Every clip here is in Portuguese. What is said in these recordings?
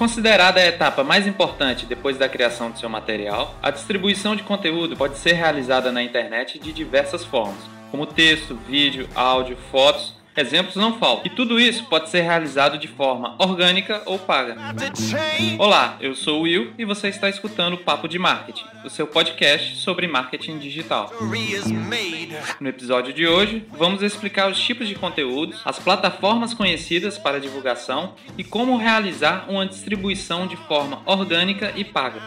Considerada a etapa mais importante depois da criação do seu material, a distribuição de conteúdo pode ser realizada na internet de diversas formas, como texto, vídeo, áudio, fotos Exemplos não faltam. E tudo isso pode ser realizado de forma orgânica ou paga. Olá, eu sou o Will e você está escutando o Papo de Marketing, o seu podcast sobre marketing digital. No episódio de hoje, vamos explicar os tipos de conteúdos, as plataformas conhecidas para divulgação e como realizar uma distribuição de forma orgânica e paga.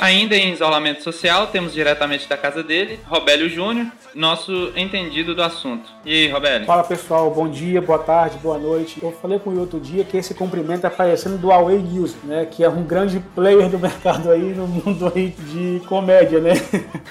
Ainda em isolamento social, temos diretamente da casa dele, Robélio Júnior, nosso entendido do assunto. E aí, Robélio? Fala pessoal, bom dia, boa tarde, boa noite. Eu falei com o outro dia que esse cumprimento é parecendo do Huawei News, né? Que é um grande player do mercado aí no mundo aí de comédia, né?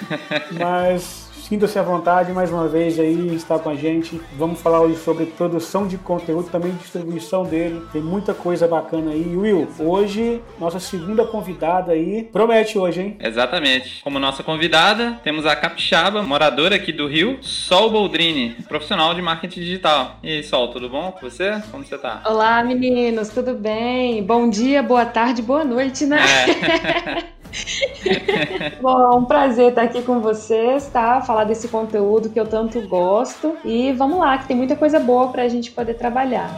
Mas Sinta-se à vontade mais uma vez aí estar com a gente. Vamos falar hoje sobre produção de conteúdo, também distribuição dele. Tem muita coisa bacana aí. Will, hoje nossa segunda convidada aí promete hoje, hein? Exatamente. Como nossa convidada, temos a Capixaba, moradora aqui do Rio, Sol Boldrini, profissional de marketing digital. E aí, Sol, tudo bom com você? Como você tá? Olá, meninos, tudo bem? Bom dia, boa tarde, boa noite, né? É. Bom, um prazer estar aqui com vocês, tá? Falar desse conteúdo que eu tanto gosto. E vamos lá, que tem muita coisa boa para a gente poder trabalhar.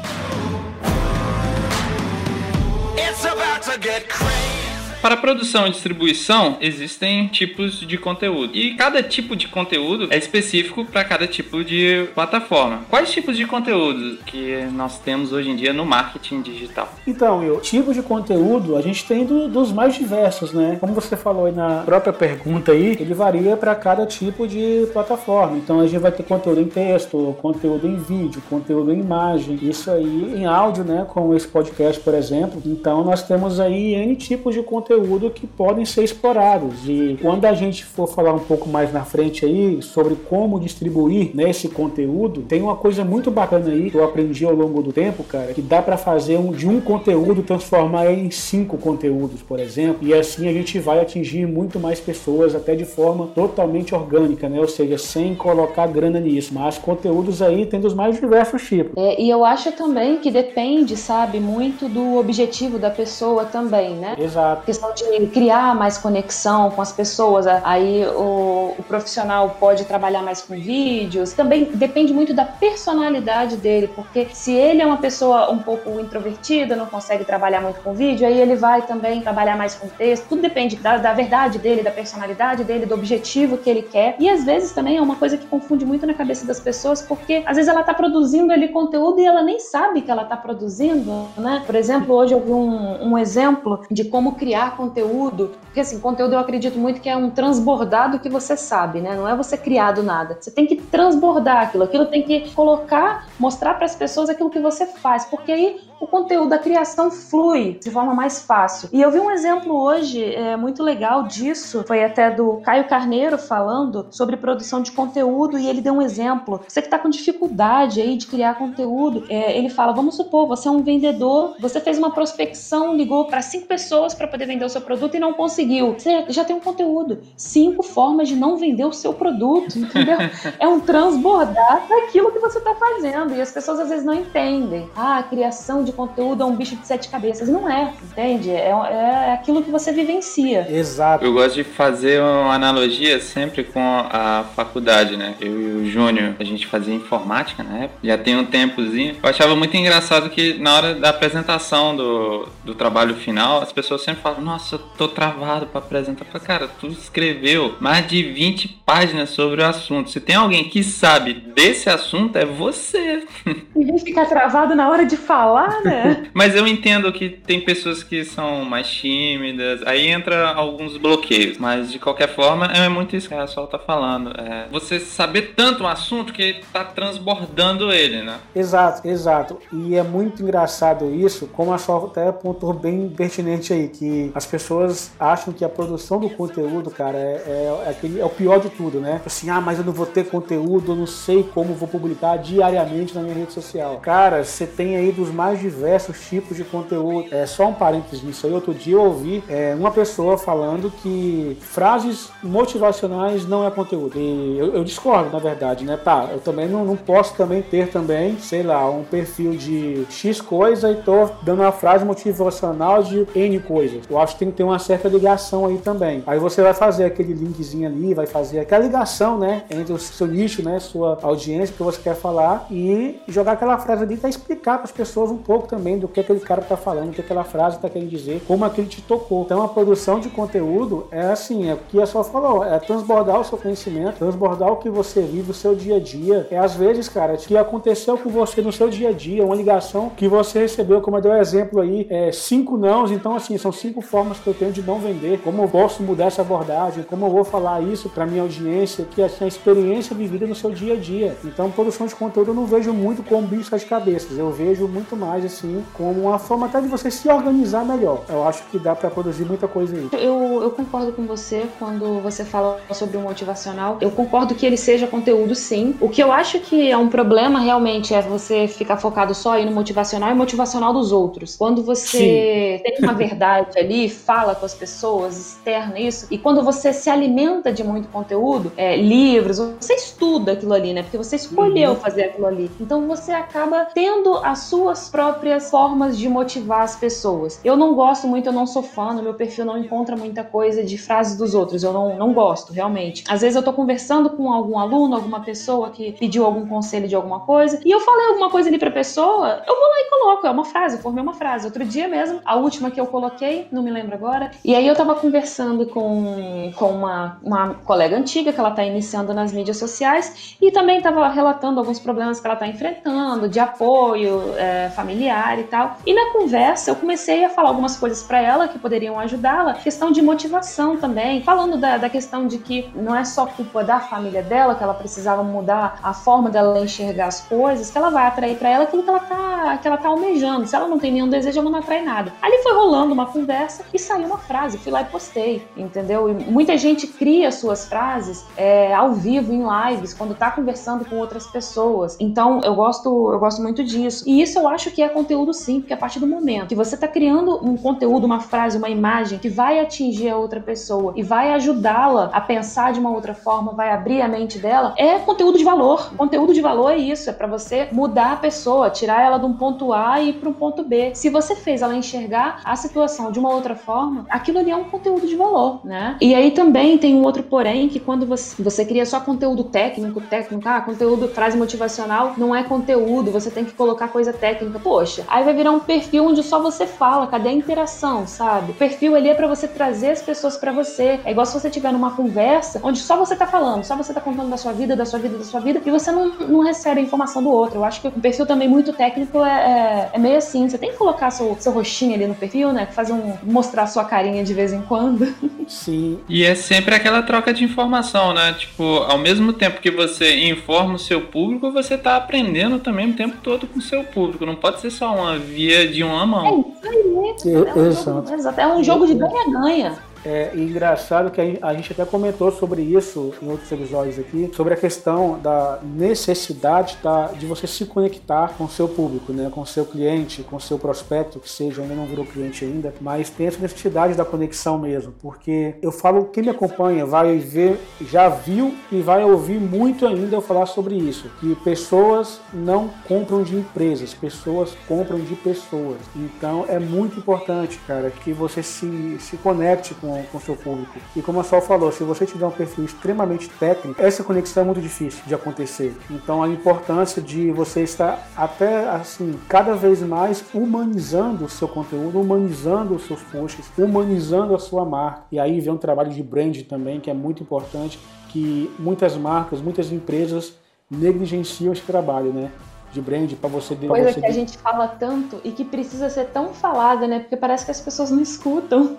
It's about to get crazy. Para produção e distribuição, existem tipos de conteúdo. E cada tipo de conteúdo é específico para cada tipo de plataforma. Quais tipos de conteúdo que nós temos hoje em dia no marketing digital? Então, eu, tipo de conteúdo a gente tem do, dos mais diversos, né? Como você falou aí na própria pergunta aí, ele varia para cada tipo de plataforma. Então a gente vai ter conteúdo em texto, conteúdo em vídeo, conteúdo em imagem, isso aí em áudio, né? Como esse podcast, por exemplo. Então nós temos aí N tipos de conteúdo conteúdo que podem ser explorados. E quando a gente for falar um pouco mais na frente aí sobre como distribuir né, esse conteúdo, tem uma coisa muito bacana aí que eu aprendi ao longo do tempo, cara, que dá para fazer um, de um conteúdo transformar em cinco conteúdos, por exemplo, e assim a gente vai atingir muito mais pessoas, até de forma totalmente orgânica, né? Ou seja, sem colocar grana nisso. Mas conteúdos aí tem dos mais diversos tipos. É, e eu acho também que depende, sabe, muito do objetivo da pessoa também, né? Exato questão de criar mais conexão com as pessoas. Aí o, o, profissional pode trabalhar mais com vídeos. Também depende muito da personalidade dele, porque se ele é uma pessoa um pouco introvertida, não consegue trabalhar muito com vídeo, aí ele vai também trabalhar mais com texto. Tudo depende da, da verdade dele, da personalidade dele, do objetivo que ele quer. E às vezes também é uma coisa que confunde muito na cabeça das pessoas, porque às vezes ela está produzindo ali conteúdo e ela nem sabe que ela está produzindo, né? Por exemplo, hoje eu vi um, um exemplo de como criar conteúdo, porque assim, conteúdo eu acredito muito que é um transbordado que você sabe, né? Não é você criado nada. Você tem que transbordar aquilo, aquilo tem que colocar, mostrar para as pessoas aquilo que você faz, porque aí o conteúdo da criação flui de forma mais fácil. E eu vi um exemplo hoje é, muito legal disso, foi até do Caio Carneiro falando sobre produção de conteúdo e ele deu um exemplo. Você que está com dificuldade aí de criar conteúdo, é, ele fala: vamos supor, você é um vendedor, você fez uma prospecção, ligou para cinco pessoas para poder vender o seu produto e não conseguiu. Você já tem um conteúdo, cinco formas de não vender o seu produto, entendeu? é um transbordar daquilo que você está fazendo e as pessoas às vezes não entendem. Ah, a criação de de conteúdo é um bicho de sete cabeças. Não é, entende? É, é aquilo que você vivencia. Exato. Eu gosto de fazer uma analogia sempre com a faculdade, né? Eu e o Júnior, a gente fazia informática na época, já tem um tempozinho. Eu achava muito engraçado que na hora da apresentação do, do trabalho final, as pessoas sempre falam: Nossa, eu tô travado para apresentar. Eu cara, tu escreveu mais de 20 páginas sobre o assunto. Se tem alguém que sabe desse assunto, é você. Em vez de ficar travado na hora de falar, né? Mas eu entendo que tem pessoas que são mais tímidas, aí entra alguns bloqueios. Mas de qualquer forma, é muito isso que a Sol tá falando. É você saber tanto um assunto que tá transbordando ele, né? Exato, exato. E é muito engraçado isso, como a Sol até apontou bem pertinente aí, que as pessoas acham que a produção do conteúdo, cara, é, é, é, aquele, é o pior de tudo, né? Assim, ah, mas eu não vou ter conteúdo, eu não sei como vou publicar diariamente na minha rede social. Cara, você tem aí dos mais diversos tipos de conteúdo. É só um parênteses nisso aí. Outro dia eu ouvi é, uma pessoa falando que frases motivacionais não é conteúdo. E eu, eu discordo, na verdade, né? Tá, eu também não, não posso também ter também, sei lá, um perfil de X coisa e tô dando uma frase motivacional de N coisas. Eu acho que tem que ter uma certa ligação aí também. Aí você vai fazer aquele linkzinho ali, vai fazer aquela ligação, né, entre o seu nicho, né, sua audiência que você quer falar e jogar aquela frase ali para explicar para as pessoas um pouco também do que aquele cara está falando, o que aquela frase está querendo dizer, como aquilo te tocou. Então a produção de conteúdo é assim, é o que a só falou, é transbordar o seu conhecimento, transbordar o que você vive, o seu dia a dia. É às vezes, cara, que aconteceu com você no seu dia a dia, uma ligação que você recebeu, como eu dei um exemplo aí, é, cinco nãos, então assim, são cinco formas que eu tenho de não vender, como eu posso mudar essa abordagem, como eu vou falar isso para minha audiência, que assim, a experiência vivida no seu dia a dia. Então, produção de conteúdo eu não vejo muito como bicho de cabeças, eu vejo muito mais assim como uma forma até de você se organizar melhor. Eu acho que dá para produzir muita coisa aí. Eu, eu concordo com você quando você fala sobre o motivacional. Eu concordo que ele seja conteúdo sim. O que eu acho que é um problema realmente é você ficar focado só aí no motivacional e motivacional dos outros. Quando você sim. tem uma verdade ali, fala com as pessoas, externa isso, e quando você se alimenta de muito conteúdo, é, livros, você estuda aquilo ali, né? Porque você escolheu uhum. fazer aquilo ali. Então você acaba tendo as suas próprias formas de motivar as pessoas. Eu não gosto muito, eu não sou fã, no meu perfil não encontra muita coisa de frases dos outros. Eu não, não gosto, realmente. Às vezes eu tô conversando com algum aluno, alguma pessoa que pediu algum conselho de alguma coisa, e eu falei alguma coisa ali pra pessoa, eu vou lá e coloco. É uma frase, eu formei uma frase. Outro dia mesmo, a última que eu coloquei, não me lembro agora, e aí eu tava conversando com, com uma, uma colega antiga que ela tá iniciando nas mídias sociais e também tava relatando alguns problemas que ela tá enfrentando, de apoio é, familiar e tal. E na conversa eu comecei a falar algumas coisas para ela que poderiam ajudá-la, questão de motivação também, falando da, da questão de que não é só culpa da família dela, que ela precisava mudar a forma dela enxergar as coisas, que ela vai atrair para ela aquilo que ela tá, que ela tá almejando. Se ela não tem nenhum desejo, ela não atrai nada. Ali foi rolando uma conversa e saiu uma frase, fui lá e postei, entendeu? E muita gente cria suas frases é, ao vivo em lives, quando tá conversando com outras pessoas. Então eu gosto, eu gosto muito disso. E isso eu acho que é conteúdo sim, porque a partir do momento que você tá criando um conteúdo, uma frase, uma imagem que vai atingir a outra pessoa e vai ajudá-la a pensar de uma outra forma, vai abrir a mente dela, é conteúdo de valor. Conteúdo de valor é isso, é para você mudar a pessoa, tirar ela de um ponto A e ir para um ponto B. Se você fez ela enxergar a situação de uma outra forma, aquilo ali é um conteúdo de valor, né? E aí também tem um outro porém que quando você, você cria só conteúdo técnico, técnico, ah, conteúdo frase motivacional não é conteúdo, você tem que colocar coisa técnica. Poxa, aí vai virar um perfil onde só você fala, cadê a interação, sabe? O perfil ali é para você trazer as pessoas para você. É igual se você tiver numa conversa onde só você tá falando, só você tá contando da sua vida, da sua vida, da sua vida, e você não, não recebe a informação do outro. Eu acho que um perfil também muito técnico é, é, é meio assim, você tem que colocar seu, seu rostinho ali no perfil, né? Fazer um. mostrar sua carinha de vez em quando. Sim. E é sempre aquela troca de informação, né? Tipo, ao mesmo tempo que você informa o seu público, você tá aprendendo também o tempo todo com o seu público. Não pode ser só uma via de uma mão. É isso aí, é, um jogo, exato. É um jogo de ganha-ganha. É engraçado que a gente até comentou sobre isso em outros episódios aqui, sobre a questão da necessidade da, de você se conectar com o seu público, né, com o seu cliente, com o seu prospecto, que seja, ainda não virou cliente ainda, mas tem essa necessidade da conexão mesmo, porque eu falo, quem me acompanha vai ver, já viu e vai ouvir muito ainda eu falar sobre isso, que pessoas não compram de empresas, pessoas compram de pessoas. Então é muito importante, cara, que você se, se conecte com com, o seu público. E como a Sol falou, se você tiver um perfil extremamente técnico, essa conexão é muito difícil de acontecer. Então a importância de você estar até assim, cada vez mais humanizando o seu conteúdo, humanizando os seus posts, humanizando a sua marca. E aí vem um trabalho de brand também, que é muito importante, que muitas marcas, muitas empresas negligenciam esse trabalho, né? De brand para você Coisa você que a gente fala tanto e que precisa ser tão falada, né? Porque parece que as pessoas não escutam.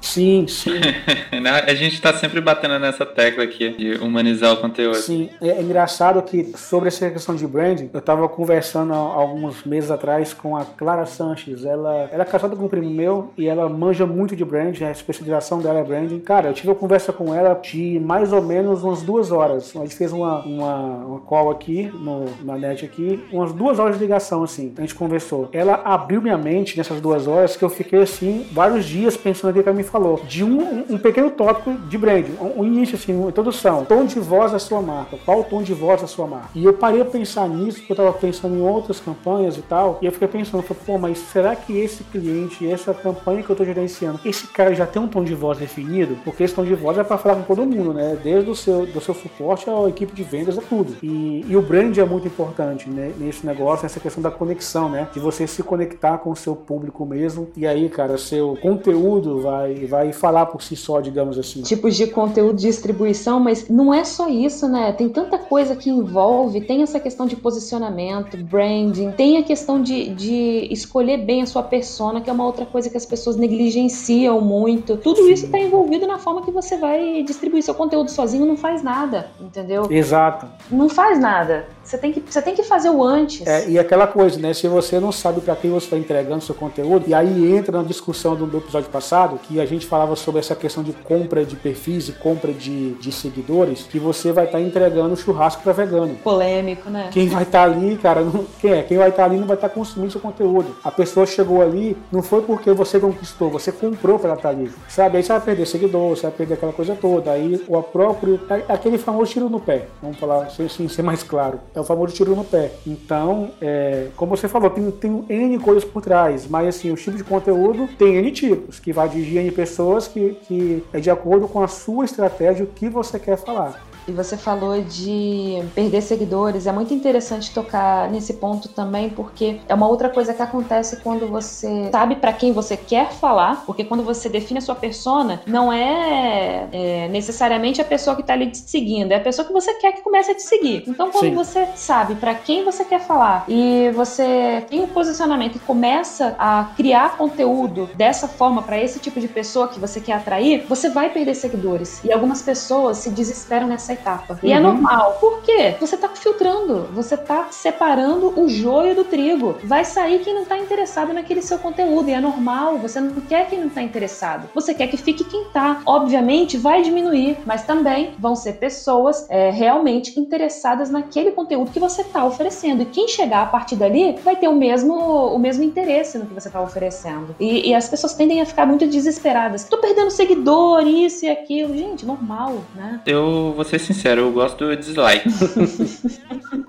Sim, sim. a gente está sempre batendo nessa tecla aqui de humanizar o conteúdo. Sim, é, é engraçado que sobre essa questão de branding, eu estava conversando há alguns meses atrás com a Clara Sanches. Ela, ela é casada com um primo meu e ela manja muito de branding, a especialização dela é branding. Cara, eu tive uma conversa com ela de mais ou menos umas duas horas. A gente fez uma, uma, uma call aqui no, na net aqui umas duas horas de ligação, assim, a gente conversou. Ela abriu minha mente nessas duas horas que eu fiquei, assim, vários dias pensando aqui que ela me falou. De um, um pequeno tópico de brand, um, um, início, assim, uma introdução. Tom de voz da sua marca. Qual o tom de voz da sua marca? E eu parei a pensar nisso, porque eu tava pensando em outras campanhas e tal. E eu fiquei pensando, falei, pô, mas será que esse cliente, essa campanha que eu tô gerenciando, esse cara já tem um tom de voz definido? Porque esse tom de voz é para falar com todo mundo, né? Desde o seu, do seu suporte à equipe de vendas, a tudo. E, e o brand é muito importante né? Nesse negócio, nessa questão da conexão, né? De você se conectar com o seu público mesmo. E aí, cara, seu conteúdo vai, vai falar por si só, digamos assim. Tipos de conteúdo de distribuição, mas não é só isso, né? Tem tanta coisa que envolve, tem essa questão de posicionamento, branding, tem a questão de, de escolher bem a sua persona, que é uma outra coisa que as pessoas negligenciam muito. Tudo Sim. isso está envolvido na forma que você vai distribuir seu conteúdo sozinho, não faz nada, entendeu? Exato. Não faz nada. Você tem que, você tem que fazer o antes. É, e aquela coisa, né? Se você não sabe para quem você está entregando seu conteúdo, e aí entra na discussão do, do, episódio passado, que a gente falava sobre essa questão de compra de perfis e compra de, de seguidores, que você vai estar tá entregando churrasco para vegano. Polêmico, né? Quem vai estar tá ali, cara, não, quem é? Quem vai estar tá ali não vai estar tá consumindo seu conteúdo. A pessoa chegou ali, não foi porque você conquistou, você comprou para estar tá ali. Sabe? Aí você vai perder seguidor, você vai perder aquela coisa toda. Aí o próprio. Aquele famoso tiro no pé. Vamos falar assim, ser mais claro é o famoso tiro no pé. Então, é, como você falou, tem, tem N coisas por trás, mas assim, o tipo de conteúdo tem N tipos, que vai dirigir N pessoas que, que é de acordo com a sua estratégia, o que você quer falar. E você falou de perder seguidores. É muito interessante tocar nesse ponto também, porque é uma outra coisa que acontece quando você sabe para quem você quer falar, porque quando você define a sua persona, não é, é necessariamente a pessoa que está ali te seguindo, é a pessoa que você quer que comece a te seguir. Então, quando Sim. você sabe para quem você quer falar e você tem um posicionamento e começa a criar conteúdo dessa forma para esse tipo de pessoa que você quer atrair, você vai perder seguidores. E algumas pessoas se desesperam nessa etapa. E é uhum. é normal. Por quê? Você tá filtrando, você tá separando o joio do trigo. Vai sair quem não tá interessado naquele seu conteúdo. E é normal, você não quer quem não tá interessado. Você quer que fique quem tá. Obviamente vai diminuir, mas também vão ser pessoas é, realmente interessadas naquele conteúdo que você tá oferecendo. E quem chegar a partir dali vai ter o mesmo, o mesmo interesse no que você tá oferecendo. E, e as pessoas tendem a ficar muito desesperadas. Tô perdendo seguidor, isso e aquilo. Gente, normal, né? Eu vou ser sincero, eu gosto do dislike.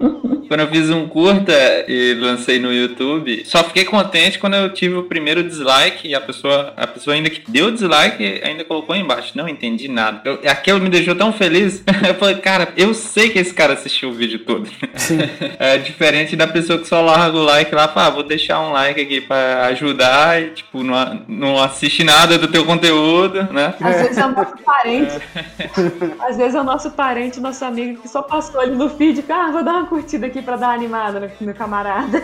quando eu fiz um curta e lancei no YouTube, só fiquei contente quando eu tive o primeiro dislike e a pessoa, a pessoa ainda que deu dislike ainda colocou embaixo. Não entendi nada. Eu, aquilo me deixou tão feliz. eu falei, cara, eu sei que esse cara assistiu o vídeo todo. é diferente da pessoa que só larga o like lá, fala, ah, vou deixar um like aqui pra ajudar e, tipo, não, não assiste nada do teu conteúdo, né? Às vezes é o nosso parente. Às vezes é o nosso parente nosso amigo que só passou ali no feed, ah, vou dar uma curtida aqui pra dar uma animada no meu camarada.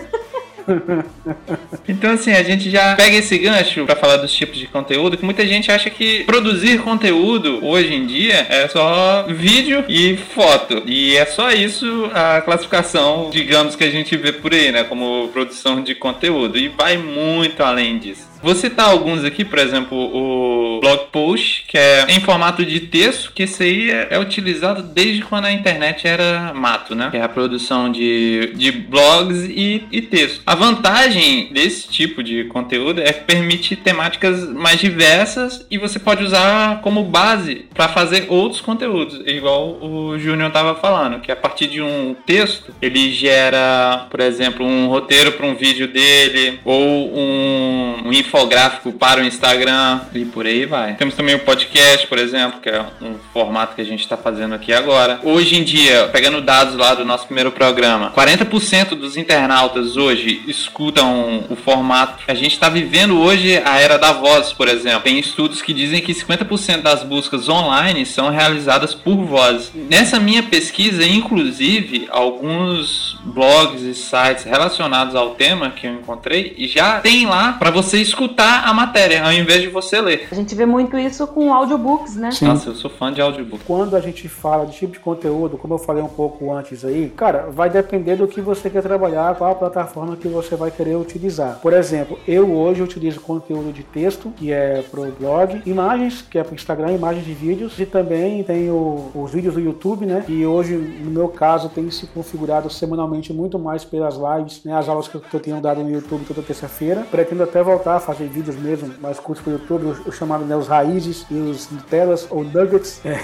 então, assim, a gente já pega esse gancho para falar dos tipos de conteúdo, que muita gente acha que produzir conteúdo hoje em dia é só vídeo e foto. E é só isso a classificação, digamos, que a gente vê por aí, né? Como produção de conteúdo. E vai muito além disso. Vou citar alguns aqui, por exemplo, o blog post, que é em formato de texto, que esse aí é, é utilizado desde quando a internet era mato, né? Que é a produção de, de blogs e, e texto. A vantagem desse tipo de conteúdo é que permite temáticas mais diversas e você pode usar como base para fazer outros conteúdos, igual o Júnior estava falando, que a partir de um texto ele gera, por exemplo, um roteiro para um vídeo dele ou um, um infográfico para o Instagram e por aí vai. Temos também o podcast, por exemplo, que é um formato que a gente está fazendo aqui agora. Hoje em dia, pegando dados lá do nosso primeiro programa, 40% dos internautas hoje escutam o formato. A gente está vivendo hoje a era da voz, por exemplo. Tem estudos que dizem que 50% das buscas online são realizadas por voz. Nessa minha pesquisa, inclusive, alguns blogs e sites relacionados ao tema que eu encontrei já tem lá para você escutar escutar a matéria ao invés de você ler. A gente vê muito isso com audiobooks, né? Sim. Nossa, eu sou fã de audiobook. Quando a gente fala de tipo de conteúdo, como eu falei um pouco antes aí, cara, vai depender do que você quer trabalhar, qual a plataforma que você vai querer utilizar. Por exemplo, eu hoje utilizo conteúdo de texto, que é pro blog, imagens, que é pro Instagram, imagens de vídeos, e também tenho os vídeos do YouTube, né? E hoje, no meu caso, tem se configurado semanalmente muito mais pelas lives, né? As aulas que eu tenho dado no YouTube toda terça-feira. Pretendo até voltar a fazer vídeos mesmo mais curtos pro YouTube, o, o chamado né, os raízes e os Nutellas ou Nuggets. É.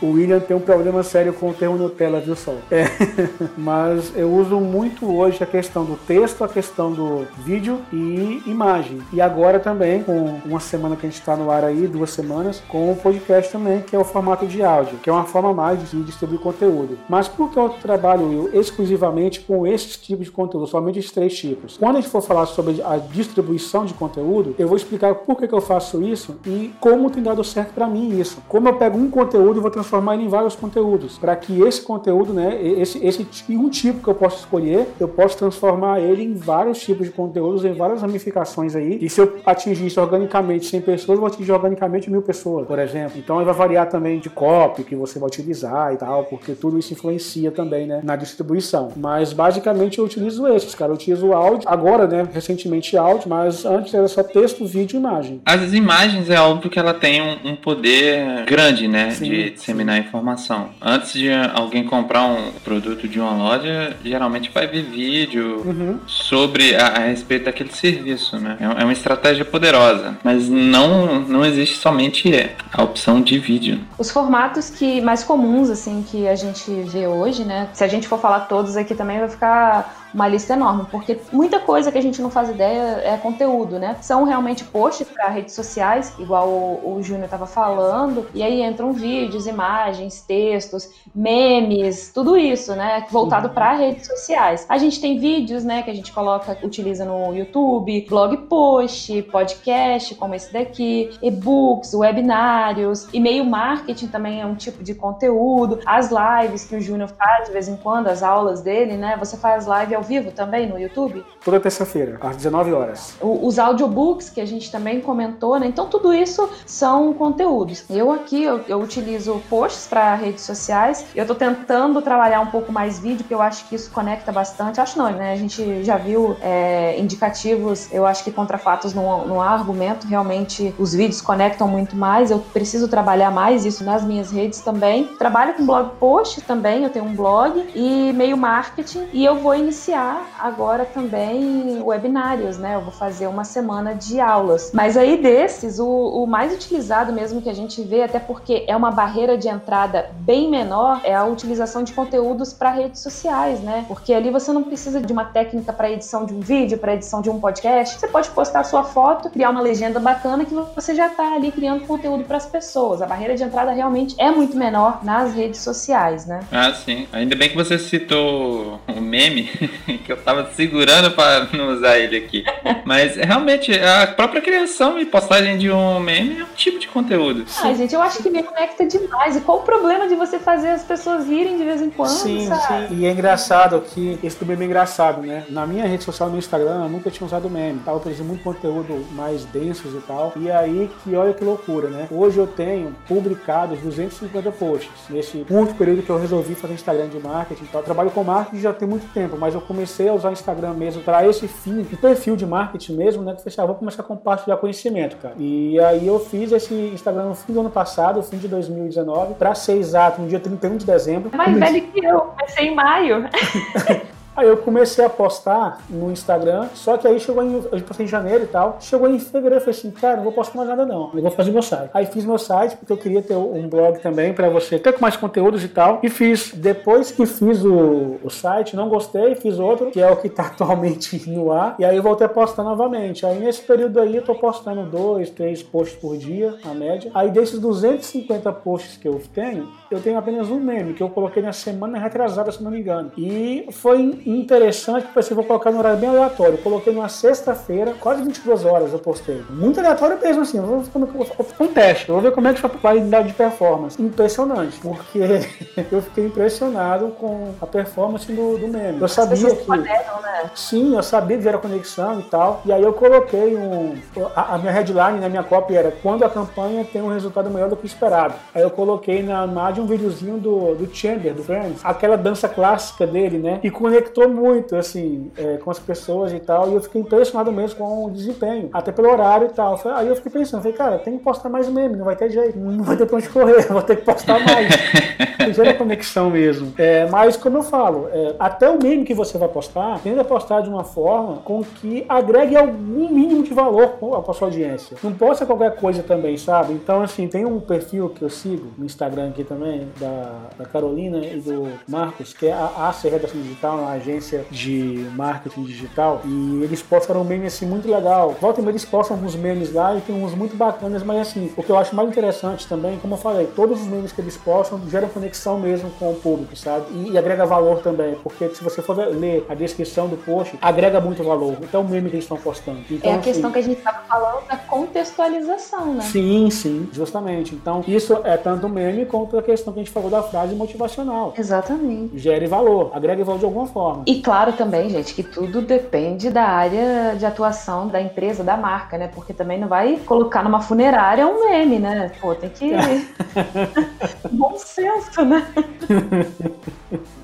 O William tem um problema sério com o termo Nutella, viu só? É. Mas eu uso muito hoje a questão do texto, a questão do vídeo e imagem. E agora também, com uma semana que a gente está no ar aí, duas semanas, com o podcast também, que é o formato de áudio, que é uma forma mais de distribuir conteúdo. Mas por que eu trabalho exclusivamente com esses tipos de conteúdo, somente esses três tipos? Quando a gente for falar sobre a distribuição de conteúdo, eu vou explicar por que, que eu faço isso e como tem dado certo para mim isso. Como eu pego um conteúdo e vou transformar ele em vários conteúdos, para que esse conteúdo, né, esse, esse um tipo que eu posso escolher, eu posso transformar ele em vários tipos de conteúdos, em várias ramificações aí. E se eu atingir isso organicamente 100 pessoas, eu vou atingir organicamente mil pessoas, por exemplo. Então vai variar também de copy que você vai utilizar e tal, porque tudo isso influencia também, né, na distribuição. Mas basicamente eu utilizo esses, cara. Eu utilizo áudio, agora, né, recentemente áudio, mas antes era só texto, vídeo e imagem. As imagens é óbvio que ela tem um, um poder grande, né, sim, de disseminar sim. informação. Antes de alguém comprar um produto de uma loja, geralmente vai ver vídeo uhum. sobre a, a, respeito daquele serviço, né? É, é uma estratégia poderosa, mas não não existe somente a opção de vídeo. Os formatos que mais comuns assim que a gente vê hoje, né? Se a gente for falar todos aqui também vai ficar uma lista enorme, porque muita coisa que a gente não faz ideia é conteúdo, né? São realmente posts para redes sociais, igual o, o Júnior estava falando, e aí entram vídeos, imagens, textos, memes, tudo isso, né? Voltado para redes sociais. A gente tem vídeos, né, que a gente coloca, utiliza no YouTube, blog post, podcast, como esse daqui, e-books, webinários, e-mail marketing também é um tipo de conteúdo, as lives que o Júnior faz de vez em quando, as aulas dele, né? Você faz live ao vivo também no YouTube? Toda terça-feira, às 19 horas. O, os audiobooks que a gente também comentou, né? Então tudo isso são conteúdos. Eu aqui eu, eu utilizo posts para redes sociais. Eu tô tentando trabalhar um pouco mais vídeo, porque eu acho que isso conecta bastante. Acho não, né? A gente já viu é, indicativos, eu acho que contra fatos não, não há argumento. Realmente os vídeos conectam muito mais. Eu preciso trabalhar mais isso nas minhas redes também. Trabalho com blog post também, eu tenho um blog e meio marketing e eu vou iniciar iniciar agora também webinários, né? Eu vou fazer uma semana de aulas. Mas aí desses, o, o mais utilizado mesmo que a gente vê, até porque é uma barreira de entrada bem menor, é a utilização de conteúdos para redes sociais, né? Porque ali você não precisa de uma técnica para edição de um vídeo, para edição de um podcast. Você pode postar sua foto, criar uma legenda bacana que você já está ali criando conteúdo para as pessoas. A barreira de entrada realmente é muito menor nas redes sociais, né? Ah, sim. Ainda bem que você citou o meme, que eu tava segurando para não usar ele aqui. Mas realmente, a própria criação e postagem de um meme é um tipo de conteúdo. Ah, gente, eu acho que me conecta demais. E qual o problema de você fazer as pessoas rirem de vez em quando? Sim, sabe? sim. E é engraçado que esse do meme é engraçado, né? Na minha rede social, no Instagram, eu nunca tinha usado meme. Tava produzindo muito conteúdo mais densos e tal. E aí que olha que loucura, né? Hoje eu tenho publicado 250 posts. Nesse curto período que eu resolvi fazer Instagram de marketing e tal. Eu trabalho com marketing já tem muito tempo, mas eu comecei a usar o Instagram mesmo para esse fim, um perfil de marketing mesmo, né? Que fechava, vou começar a compartilhar conhecimento, cara. E aí eu fiz esse Instagram no fim do ano passado, fim de 2019, para ser exato, no dia 31 de dezembro. Mais velho que eu, comecei em maio. Aí eu comecei a postar no Instagram, só que aí chegou em, eu postei em janeiro e tal, chegou em fevereiro, eu falei assim, cara, não vou postar mais nada não, eu vou fazer meu site. Aí fiz meu site, porque eu queria ter um blog também para você ter com mais conteúdos e tal, e fiz, depois que fiz o, o site, não gostei, fiz outro, que é o que tá atualmente no ar, e aí eu voltei a postar novamente. Aí nesse período aí eu tô postando dois, três posts por dia, na média. Aí desses 250 posts que eu tenho, eu tenho apenas um meme, que eu coloquei na semana retrasada, se não me engano. E foi interessante, que você vou colocar no horário bem aleatório. Eu coloquei numa sexta-feira, quase 22 horas eu postei. Muito aleatório mesmo, assim. Eu vou, fazer um teste, eu vou ver como é que vai dar de performance. Impressionante, porque eu fiquei impressionado com a performance do, do meme. Eu sabia que. Poderam, né? Sim, eu sabia que era conexão e tal. E aí eu coloquei um. A, a minha headline, na né, minha copy era quando a campanha tem um resultado melhor do que esperado. Aí eu coloquei na imagem um videozinho do, do Chamber, do Friends, aquela dança clássica dele, né? E conectou muito, assim, é, com as pessoas e tal. E eu fiquei impressionado mesmo com o desempenho, até pelo horário e tal. Aí eu fiquei pensando, falei, cara, tem que postar mais meme, não vai ter jeito, não vai ter pra onde correr, vou ter que postar mais. Gera conexão mesmo. É, mas, como eu falo, é, até o meme que você vai postar, tenta postar de uma forma com que agregue algum mínimo de valor para sua audiência. Não posta qualquer coisa também, sabe? Então, assim, tem um perfil que eu sigo no Instagram aqui também, da, da Carolina e do Marcos, que é a AC Redação Digital, uma agência de marketing digital, e eles postam um meme assim muito legal. Volta e meia eles postam alguns memes lá e tem uns muito bacanas, mas assim, o que eu acho mais interessante também, como eu falei, todos os memes que eles postam geram conexão mesmo com o público, sabe? E, e agrega valor também, porque se você for ler a descrição do post, agrega muito valor. Então, o meme que eles estão postando. Então, é a assim, questão que a gente estava falando da contextualização, né? Sim, sim, justamente. Então, isso é tanto o meme quanto a questão que a gente falou da frase motivacional. Exatamente. Gere valor, agrega valor de alguma forma. E claro também, gente, que tudo depende da área de atuação da empresa, da marca, né? Porque também não vai colocar numa funerária um meme, né? Pô, tem que. Bom senso, né?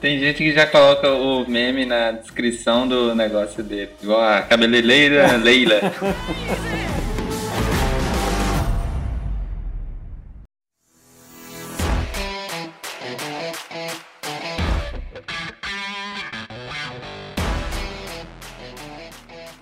Tem gente que já coloca o meme na descrição do negócio dele. Igual a cabeleireira Leila.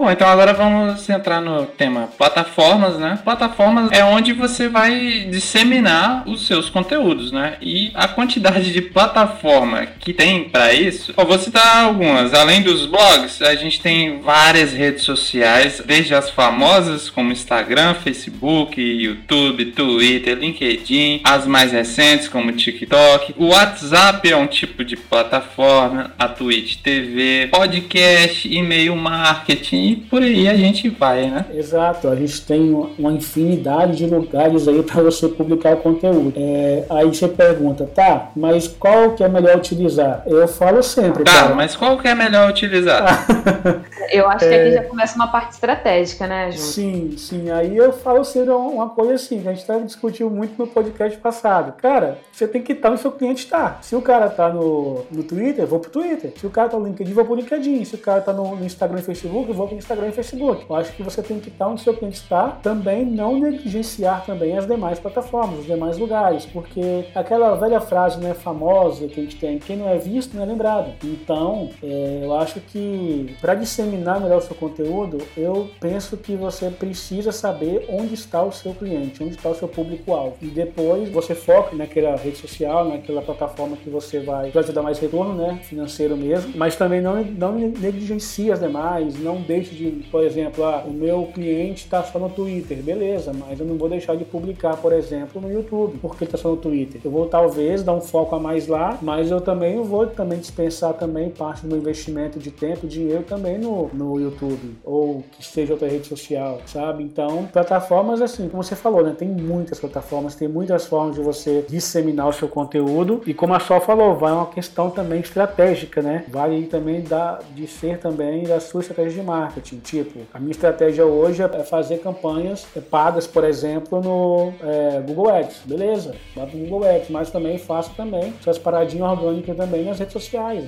Bom, então agora vamos entrar no tema plataformas, né? Plataformas é onde você vai disseminar os seus conteúdos, né? E a quantidade de plataforma que tem para isso, eu vou citar algumas. Além dos blogs, a gente tem várias redes sociais, desde as famosas como Instagram, Facebook, YouTube, Twitter, LinkedIn, as mais recentes como TikTok. O WhatsApp é um tipo de plataforma, a Twitch TV, podcast, e-mail marketing por aí a gente vai, né? Exato, a gente tem uma infinidade de lugares aí para você publicar o conteúdo. É, aí você pergunta, tá, mas qual que é melhor utilizar? Eu falo sempre, tá, cara. mas qual que é melhor utilizar? eu acho que aqui é. já começa uma parte estratégica, né, Ju? Sim, sim. Aí eu falo sempre uma coisa assim, que a gente discutiu muito no podcast passado. Cara, você tem que estar onde o seu cliente está. Se o cara tá no, no Twitter, vou pro Twitter. Se o cara tá no LinkedIn, vou pro LinkedIn. Se o cara tá no, no Instagram e Facebook, vou pro Instagram e Facebook. Eu acho que você tem que estar onde seu cliente está, também não negligenciar também as demais plataformas, os demais lugares, porque aquela velha frase né, famosa que a gente tem, quem não é visto não é lembrado. Então, é, eu acho que para disseminar melhor o seu conteúdo, eu penso que você precisa saber onde está o seu cliente, onde está o seu público-alvo. E depois você foca naquela rede social, naquela plataforma que você vai te dar mais retorno, né, financeiro mesmo, mas também não, não negligencie as demais, não deixe de, por exemplo, ah, o meu cliente está só no Twitter, beleza, mas eu não vou deixar de publicar, por exemplo, no YouTube, porque está só no Twitter. Eu vou talvez dar um foco a mais lá, mas eu também vou também dispensar também parte do meu investimento de tempo, dinheiro também no, no YouTube, ou que seja outra rede social, sabe? Então, plataformas assim, como você falou, né? Tem muitas plataformas, tem muitas formas de você disseminar o seu conteúdo, e como a Sol falou, vai uma questão também estratégica, né? Vale também da, de ser também da sua estratégia de marketing marketing. Tipo, a minha estratégia hoje é fazer campanhas pagas, por exemplo, no é, Google Ads. Beleza, vá no Google Ads, mas também faço também essas paradinhas orgânicas também nas redes sociais.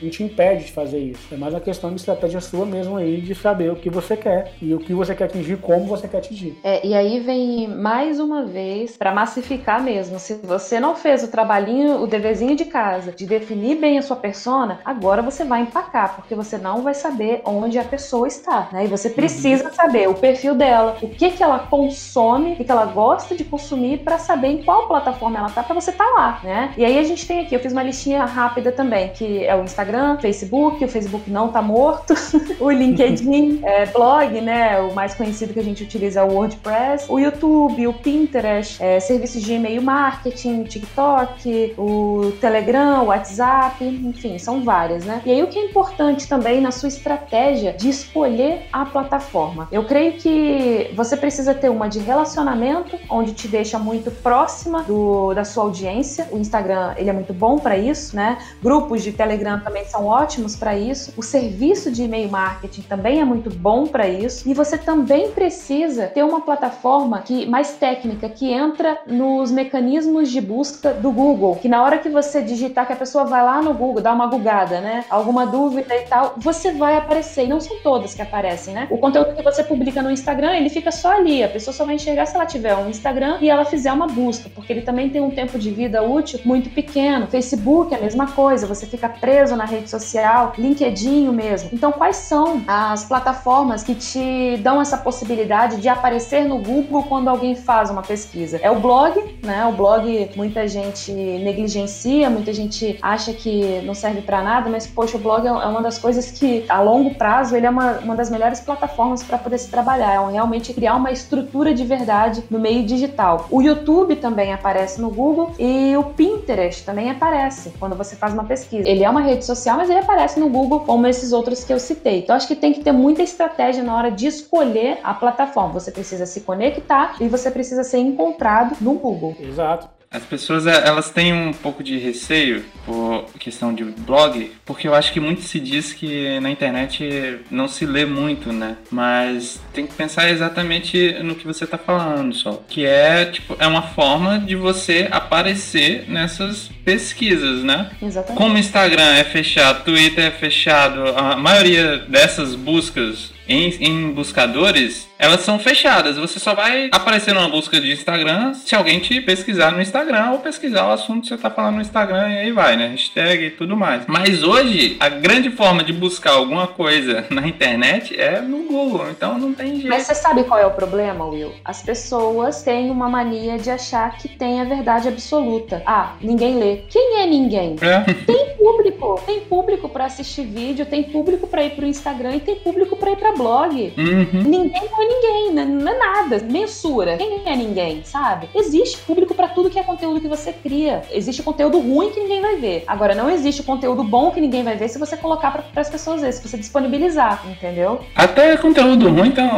Não te impede de fazer isso. É mais uma questão de estratégia sua mesmo aí, de saber o que você quer e o que você quer atingir, como você quer atingir. É, e aí vem mais uma vez para massificar mesmo. Se você não fez o trabalhinho, o deverzinho de casa, de definir bem a sua persona, agora você vai empacar, porque você não vai saber onde a pessoa está, né? E você precisa uhum. saber o perfil dela, o que que ela consome, o que, que ela gosta de consumir para saber em qual plataforma ela tá para você estar tá lá, né? E aí a gente tem aqui, eu fiz uma listinha rápida também, que é o Instagram, Facebook, o Facebook não tá morto, o LinkedIn, é, blog, né? O mais conhecido que a gente utiliza é o WordPress, o YouTube, o Pinterest, é, serviços de e-mail marketing, TikTok, o Telegram, o WhatsApp, enfim, são várias, né? E aí o que é importante também na sua estratégia de escolher a plataforma. Eu creio que você precisa ter uma de relacionamento, onde te deixa muito próxima do, da sua audiência. O Instagram, ele é muito bom para isso, né? Grupos de Telegram também são ótimos para isso. O serviço de e-mail marketing também é muito bom para isso. E você também precisa ter uma plataforma que mais técnica que entra nos mecanismos de busca do Google, que na hora que você digitar que a pessoa vai lá no Google, dá uma gugada, né? Alguma dúvida e tal, você vai aparecer. E não são todas que aparecem, né? O conteúdo que você publica no Instagram, ele fica só ali. A pessoa só vai enxergar se ela tiver um Instagram e ela fizer uma busca, porque ele também tem um tempo de vida útil muito pequeno. Facebook é a mesma coisa, você fica preso na rede social, LinkedIn mesmo. Então, quais são as plataformas que te dão essa possibilidade de aparecer no Google quando alguém faz uma pesquisa? É o blog, né? O blog muita gente negligencia, muita gente acha que não serve para nada, mas poxa, o blog é uma das coisas que a longo prazo ele é uma, uma das melhores plataformas para poder se trabalhar, é realmente criar uma estrutura de verdade no meio digital. O YouTube também aparece no Google e o Pinterest também aparece quando você faz uma pesquisa. Ele é uma rede social, mas ele aparece no Google como esses outros que eu citei. Então acho que tem que ter muita estratégia na hora de escolher a plataforma. Você precisa se conectar e você precisa ser encontrado no Google. Exato. As pessoas é, elas têm um pouco de receio por questão de blog, porque eu acho que muito se diz que na internet não se lê muito, né? Mas tem que pensar exatamente no que você está falando só, que é tipo é uma forma de você aparecer nessas pesquisas, né? Exatamente. Como o Instagram é fechado, Twitter é fechado, a maioria dessas buscas em, em, buscadores, elas são fechadas. Você só vai aparecer numa busca de Instagram se alguém te pesquisar no Instagram ou pesquisar o assunto que você está falando no Instagram e aí vai, né? Hashtag e tudo mais. Mas hoje, a grande forma de buscar alguma coisa na internet é no Google, então não tem jeito. Mas você sabe qual é o problema, Will? As pessoas têm uma mania de achar que tem a verdade absoluta. Ah, ninguém lê. Quem é ninguém? É. Tem público. Tem público para assistir vídeo, tem público para ir pro Instagram e tem público para ir pra blog. Uhum. Ninguém não é ninguém, né? não é nada. Mensura. Quem é ninguém, sabe? Existe público para tudo que é conteúdo que você cria. Existe conteúdo ruim que ninguém vai ver. Agora, não existe conteúdo bom que ninguém vai ver se você colocar para as pessoas ver, se você disponibilizar, entendeu? Até conteúdo ruim, então.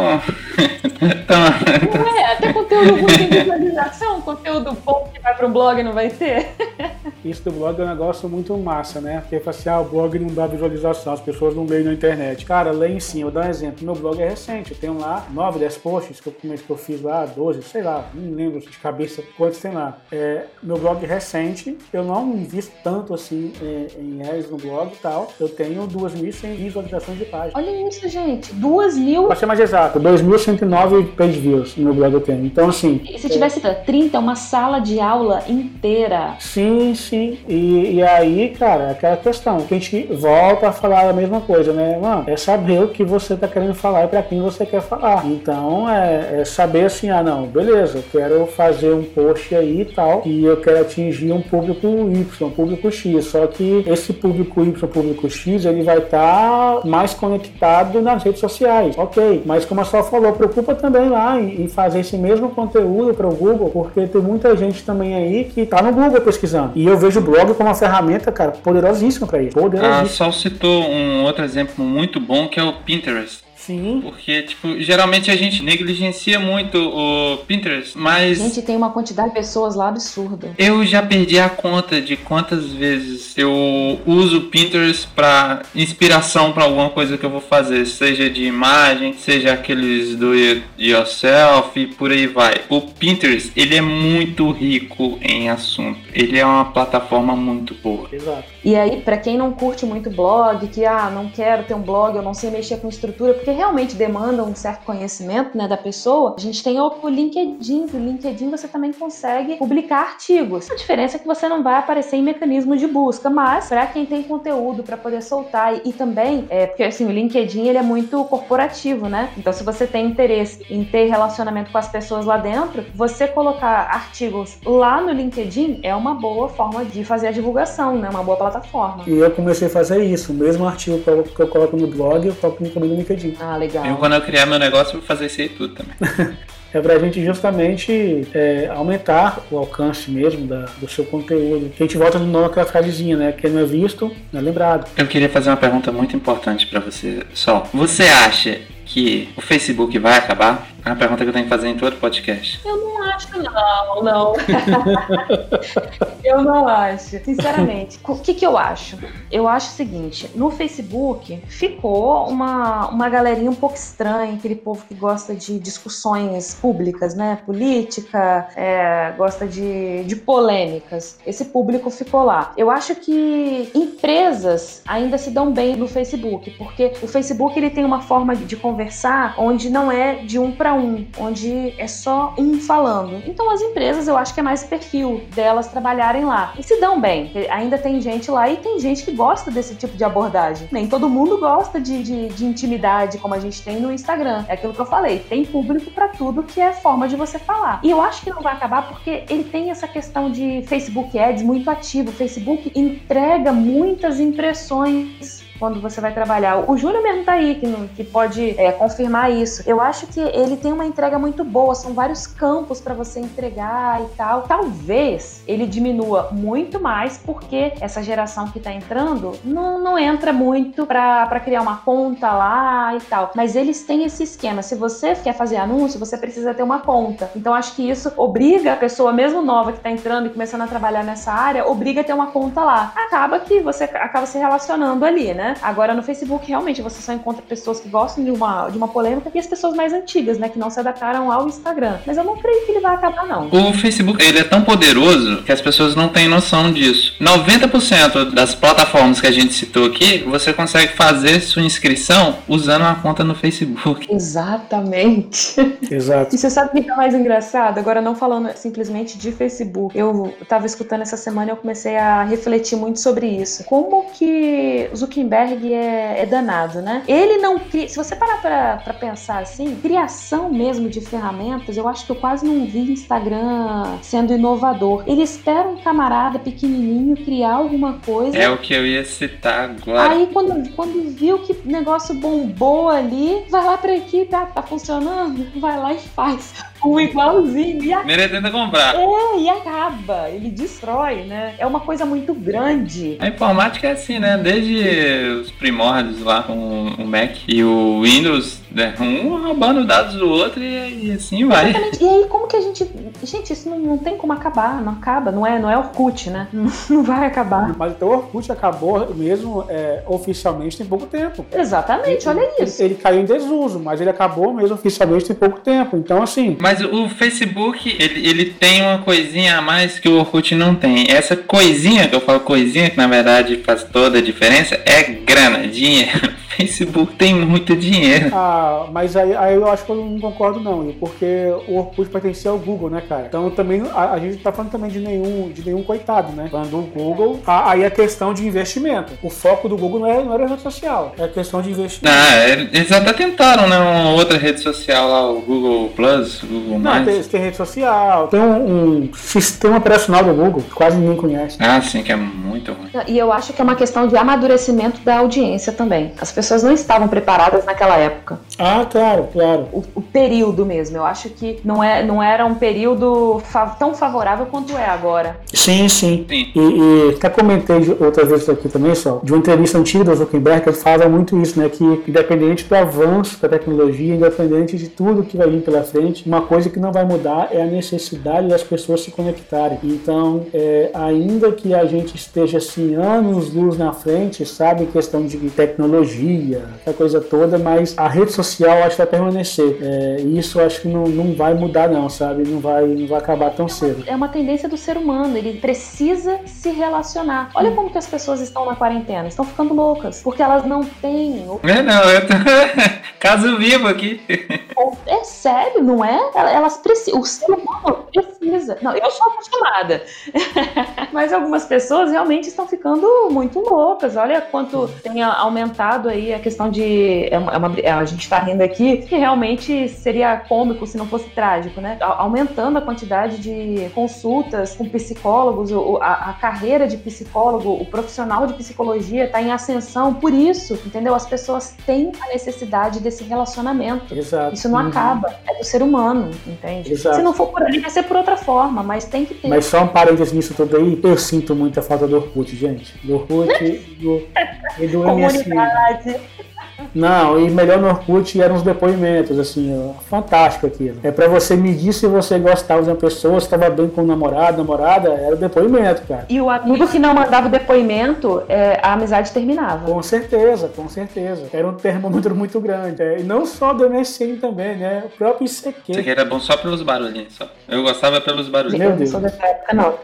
então... Não é, até conteúdo ruim tem visualização, conteúdo bom que vai pro blog não vai ter. Isso do blog é um negócio muito massa, né? Porque fala assim, ah, o blog não dá visualização, as pessoas não leem na internet. Cara, leem sim, eu vou dar um exemplo. Meu blog é recente, eu tenho lá 9, 10 posts que eu, que eu fiz lá, 12, sei lá, não lembro de cabeça quantos tem lá. É, meu blog é recente, eu não invisto tanto assim é, em ads no blog e tal. Eu tenho 2.100 visualizações de página. Olha isso, gente, 2.000. Pra ser mais exato, 2.109 page views no meu blog eu tenho. Então, assim. E se tivesse é... 30, uma sala de aula inteira. Sim, sim. E, e aí, cara, é aquela questão que a gente volta a falar a mesma coisa, né? Mano, é saber o que você tá querendo falar e para quem você quer falar. Então, é, é, saber assim, ah, não, beleza, eu quero fazer um post aí e tal, e eu quero atingir um público Y, um público X. Só que esse público Y, público X, ele vai estar tá mais conectado nas redes sociais. Ok, mas como a Sol falou, preocupa também lá em, em fazer esse mesmo conteúdo para o Google, porque tem muita gente também aí que tá no Google pesquisando. E eu vejo o blog como uma ferramenta, cara, poderosíssima para isso. Poderosíssima. A Sol citou um outro exemplo muito bom que é o Pinterest. Sim. Porque, tipo, geralmente a gente negligencia muito o Pinterest, mas. A gente tem uma quantidade de pessoas lá absurda. Eu já perdi a conta de quantas vezes eu uso o Pinterest para inspiração para alguma coisa que eu vou fazer, seja de imagem, seja aqueles do yourself e por aí vai. O Pinterest, ele é muito rico em assunto. Ele é uma plataforma muito boa. Exato. E aí, para quem não curte muito blog, que ah, não quero ter um blog, eu não sei mexer com estrutura, porque realmente demandam um certo conhecimento né, da pessoa, a gente tem o LinkedIn. No LinkedIn você também consegue publicar artigos. A diferença é que você não vai aparecer em mecanismo de busca, mas para quem tem conteúdo para poder soltar e, e, também, é, porque assim, o LinkedIn ele é muito corporativo, né? Então se você tem interesse em ter relacionamento com as pessoas lá dentro, você colocar artigos lá no LinkedIn é uma boa forma de fazer a divulgação, né? Uma boa plataforma. E eu comecei a fazer isso. O mesmo artigo que eu coloco no blog, eu coloco no LinkedIn. Ah, legal. Eu, quando eu criar meu negócio, vou fazer isso aí tudo também. é para a gente justamente é, aumentar o alcance mesmo da, do seu conteúdo. A gente volta de novo aquela frasezinha, né? Quem não é visto, não é lembrado. Eu queria fazer uma pergunta muito importante para você, Sol. Você acha que o Facebook vai acabar? É uma pergunta que eu tenho que fazer em todo podcast. Eu não acho, não, não. eu não acho. Sinceramente. O que, que eu acho? Eu acho o seguinte: no Facebook ficou uma, uma galerinha um pouco estranha, aquele povo que gosta de discussões públicas, né? Política, é, gosta de, de polêmicas. Esse público ficou lá. Eu acho que empresas ainda se dão bem no Facebook, porque o Facebook ele tem uma forma de conversar onde não é de um para um, onde é só um falando. Então as empresas, eu acho que é mais perfil delas trabalharem lá. E se dão bem. Ainda tem gente lá e tem gente que gosta desse tipo de abordagem. Nem todo mundo gosta de, de, de intimidade como a gente tem no Instagram. É aquilo que eu falei. Tem público para tudo que é forma de você falar. E eu acho que não vai acabar porque ele tem essa questão de Facebook Ads muito ativo. O Facebook entrega muitas impressões quando você vai trabalhar. O Júnior mesmo tá aí, que, que pode é, confirmar isso. Eu acho que ele tem uma entrega muito boa, são vários campos para você entregar e tal. Talvez ele diminua muito mais, porque essa geração que tá entrando não, não entra muito para criar uma conta lá e tal. Mas eles têm esse esquema. Se você quer fazer anúncio, você precisa ter uma conta. Então acho que isso obriga a pessoa, mesmo nova que tá entrando e começando a trabalhar nessa área, obriga a ter uma conta lá. Acaba que você acaba se relacionando ali, né? Agora no Facebook, realmente, você só encontra pessoas que gostam de uma, de uma polêmica e as pessoas mais antigas, né? Que não se adaptaram ao Instagram. Mas eu não creio que ele vai acabar, não. O Facebook, ele é tão poderoso que as pessoas não têm noção disso. 90% das plataformas que a gente citou aqui, você consegue fazer sua inscrição usando uma conta no Facebook. Exatamente. Exato. E você sabe o que é mais engraçado? Agora, não falando simplesmente de Facebook. Eu tava escutando essa semana e eu comecei a refletir muito sobre isso. Como que Zuckerberg Zuckerberg é, é danado, né? Ele não cria. Se você parar pra, pra pensar assim, criação mesmo de ferramentas, eu acho que eu quase não vi Instagram sendo inovador. Ele espera um camarada pequenininho criar alguma coisa. É o que eu ia citar agora. Aí quando, quando viu que negócio bombou ali, vai lá pra equipe, ah, tá funcionando? Vai lá e faz um igualzinho. E a... tenta comprar. É, e acaba. Ele destrói, né? É uma coisa muito grande. A informática é assim, né? Desde os primórdios lá com o Mac e o Windows, né? um roubando dados do outro e, e assim vai. Exatamente. E aí, como que a gente. Gente, isso não, não tem como acabar, não acaba, não é, não é Orkut, né? Não, não vai acabar. Mas então o Orkut acabou mesmo é, oficialmente tem pouco tempo. Exatamente, ele, olha isso. Ele, ele, caiu em desuso, mas ele acabou mesmo oficialmente tem pouco tempo. Então, assim. Mas o Facebook, ele, ele tem uma coisinha a mais que o Orkut não tem. Essa coisinha, que eu falo coisinha, que na verdade faz toda a diferença, é grana, dinheiro. Facebook tem muito dinheiro. Ah, mas aí, aí eu acho que eu não concordo não, porque o Orkut pertencia ao Google, né, cara? Então também a, a gente tá falando também de nenhum, de nenhum coitado, né? Falando do Google, a, aí é questão de investimento. O foco do Google não, é, não era rede social, é questão de investimento. Ah, é, eles até tentaram, né? Uma outra rede social lá, o Google Plus, Google Não, tem, tem, rede social, tem um, um sistema operacional do Google, que quase ninguém conhece. Ah, sim, que é muito ruim. E eu acho que é uma questão de amadurecimento da audiência também. As pessoas não estavam preparadas naquela época. Ah, claro, claro. O, o período mesmo. Eu acho que não, é, não era um período fa tão favorável quanto é agora. Sim, sim. sim. E, e até comentei outras vezes aqui também, só, de uma entrevista antiga do Zuckerberg, ele fala muito isso, né? Que independente do avanço da tecnologia, independente de tudo que vai vir pela frente, uma coisa que não vai mudar é a necessidade das pessoas se conectarem. Então, é, ainda que a gente esteja assim anos luz na frente, sabe, questão de tecnologia, aquela coisa toda, mas a rede social acho que vai permanecer. É, e isso acho que não, não vai mudar, não, sabe? Não vai, não vai acabar tão cedo. É uma tendência do ser humano, ele precisa se relacionar. Olha como que as pessoas estão na quarentena, estão ficando loucas, porque elas não têm. É, não, eu tô... Caso vivo aqui. É sério, não é? Elas precisam. O ser humano precisa. Não, eu sou acostumada. Mas algumas pessoas realmente estão ficando muito loucas. Olha quanto tem aumentado aí a questão de. É uma, é uma, a gente está rindo aqui, que realmente seria cômico se não fosse trágico, né? Aumentando a quantidade de consultas com psicólogos, a, a carreira de psicólogo, o profissional de psicologia está em ascensão por isso, entendeu? As pessoas têm a necessidade desse relacionamento. Exato. Isso não uhum. acaba, é do ser humano, entende? Exato. Se não for por ali, vai ser por outra forma, mas tem que ter. Mas só um parênteses nisso tudo aí, eu sinto muita falta do Orkut, gente. Do Orkut do, e do. MSN. Não, e melhor no Orkut eram os depoimentos, assim, ó, fantástico aquilo. É para você medir se você gostava de uma pessoa, se estava bem com o namorado, namorada, era o depoimento, cara. E o amigo que não mandava o depoimento, é, a amizade terminava. Com certeza, com certeza. Era um termômetro muito grande. É, e não só do MSN também, né? O próprio ICQ. Isso aqui era bom só pelos barulhinhos, só. Eu gostava pelos barulhinhos. Meu Deus. Não sou dessa época, não.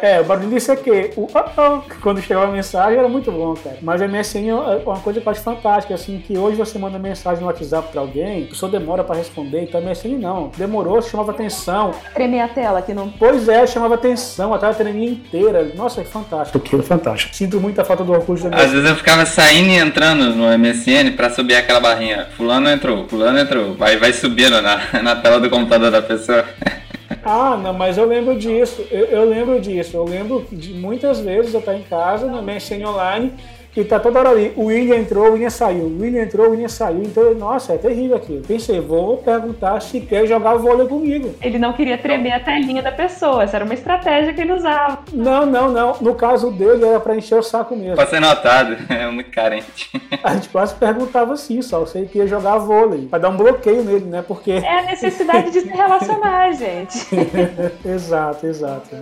É, o barulho do ICQ. O, oh, oh, quando chegava a mensagem era muito bom, cara. Mas o MSN é uma coisa acho fantástica, assim, que hoje você manda mensagem no WhatsApp para alguém, a pessoa demora para responder, então é assim, não. Demorou, chamava atenção. Tremei a tela que não. Pois é, chamava atenção, a tela tremia inteira. Nossa, é fantástico aquilo, é fantástico. Sinto muita falta do Orkut da Às vezes eu ficava saindo e entrando no MSN para subir aquela barrinha. Fulano entrou, fulano entrou. Vai, vai subindo na, na tela do computador da pessoa. Ah, não, mas eu lembro disso. Eu, eu lembro disso. Eu lembro de muitas vezes eu estar em casa, no MSN online, e tá toda hora ali, o William entrou, o William saiu, o William entrou, o William saiu. Então, nossa, é terrível aquilo. Pensei, vou perguntar se quer jogar vôlei comigo. Ele não queria tremer a telinha da pessoa, essa era uma estratégia que ele usava. Não, não, não. No caso dele era pra encher o saco mesmo. Pode ser notado, é muito carente. A gente quase perguntava assim, só se ele queria jogar vôlei, pra dar um bloqueio nele, né? Porque. É a necessidade de se relacionar, gente. exato, exato.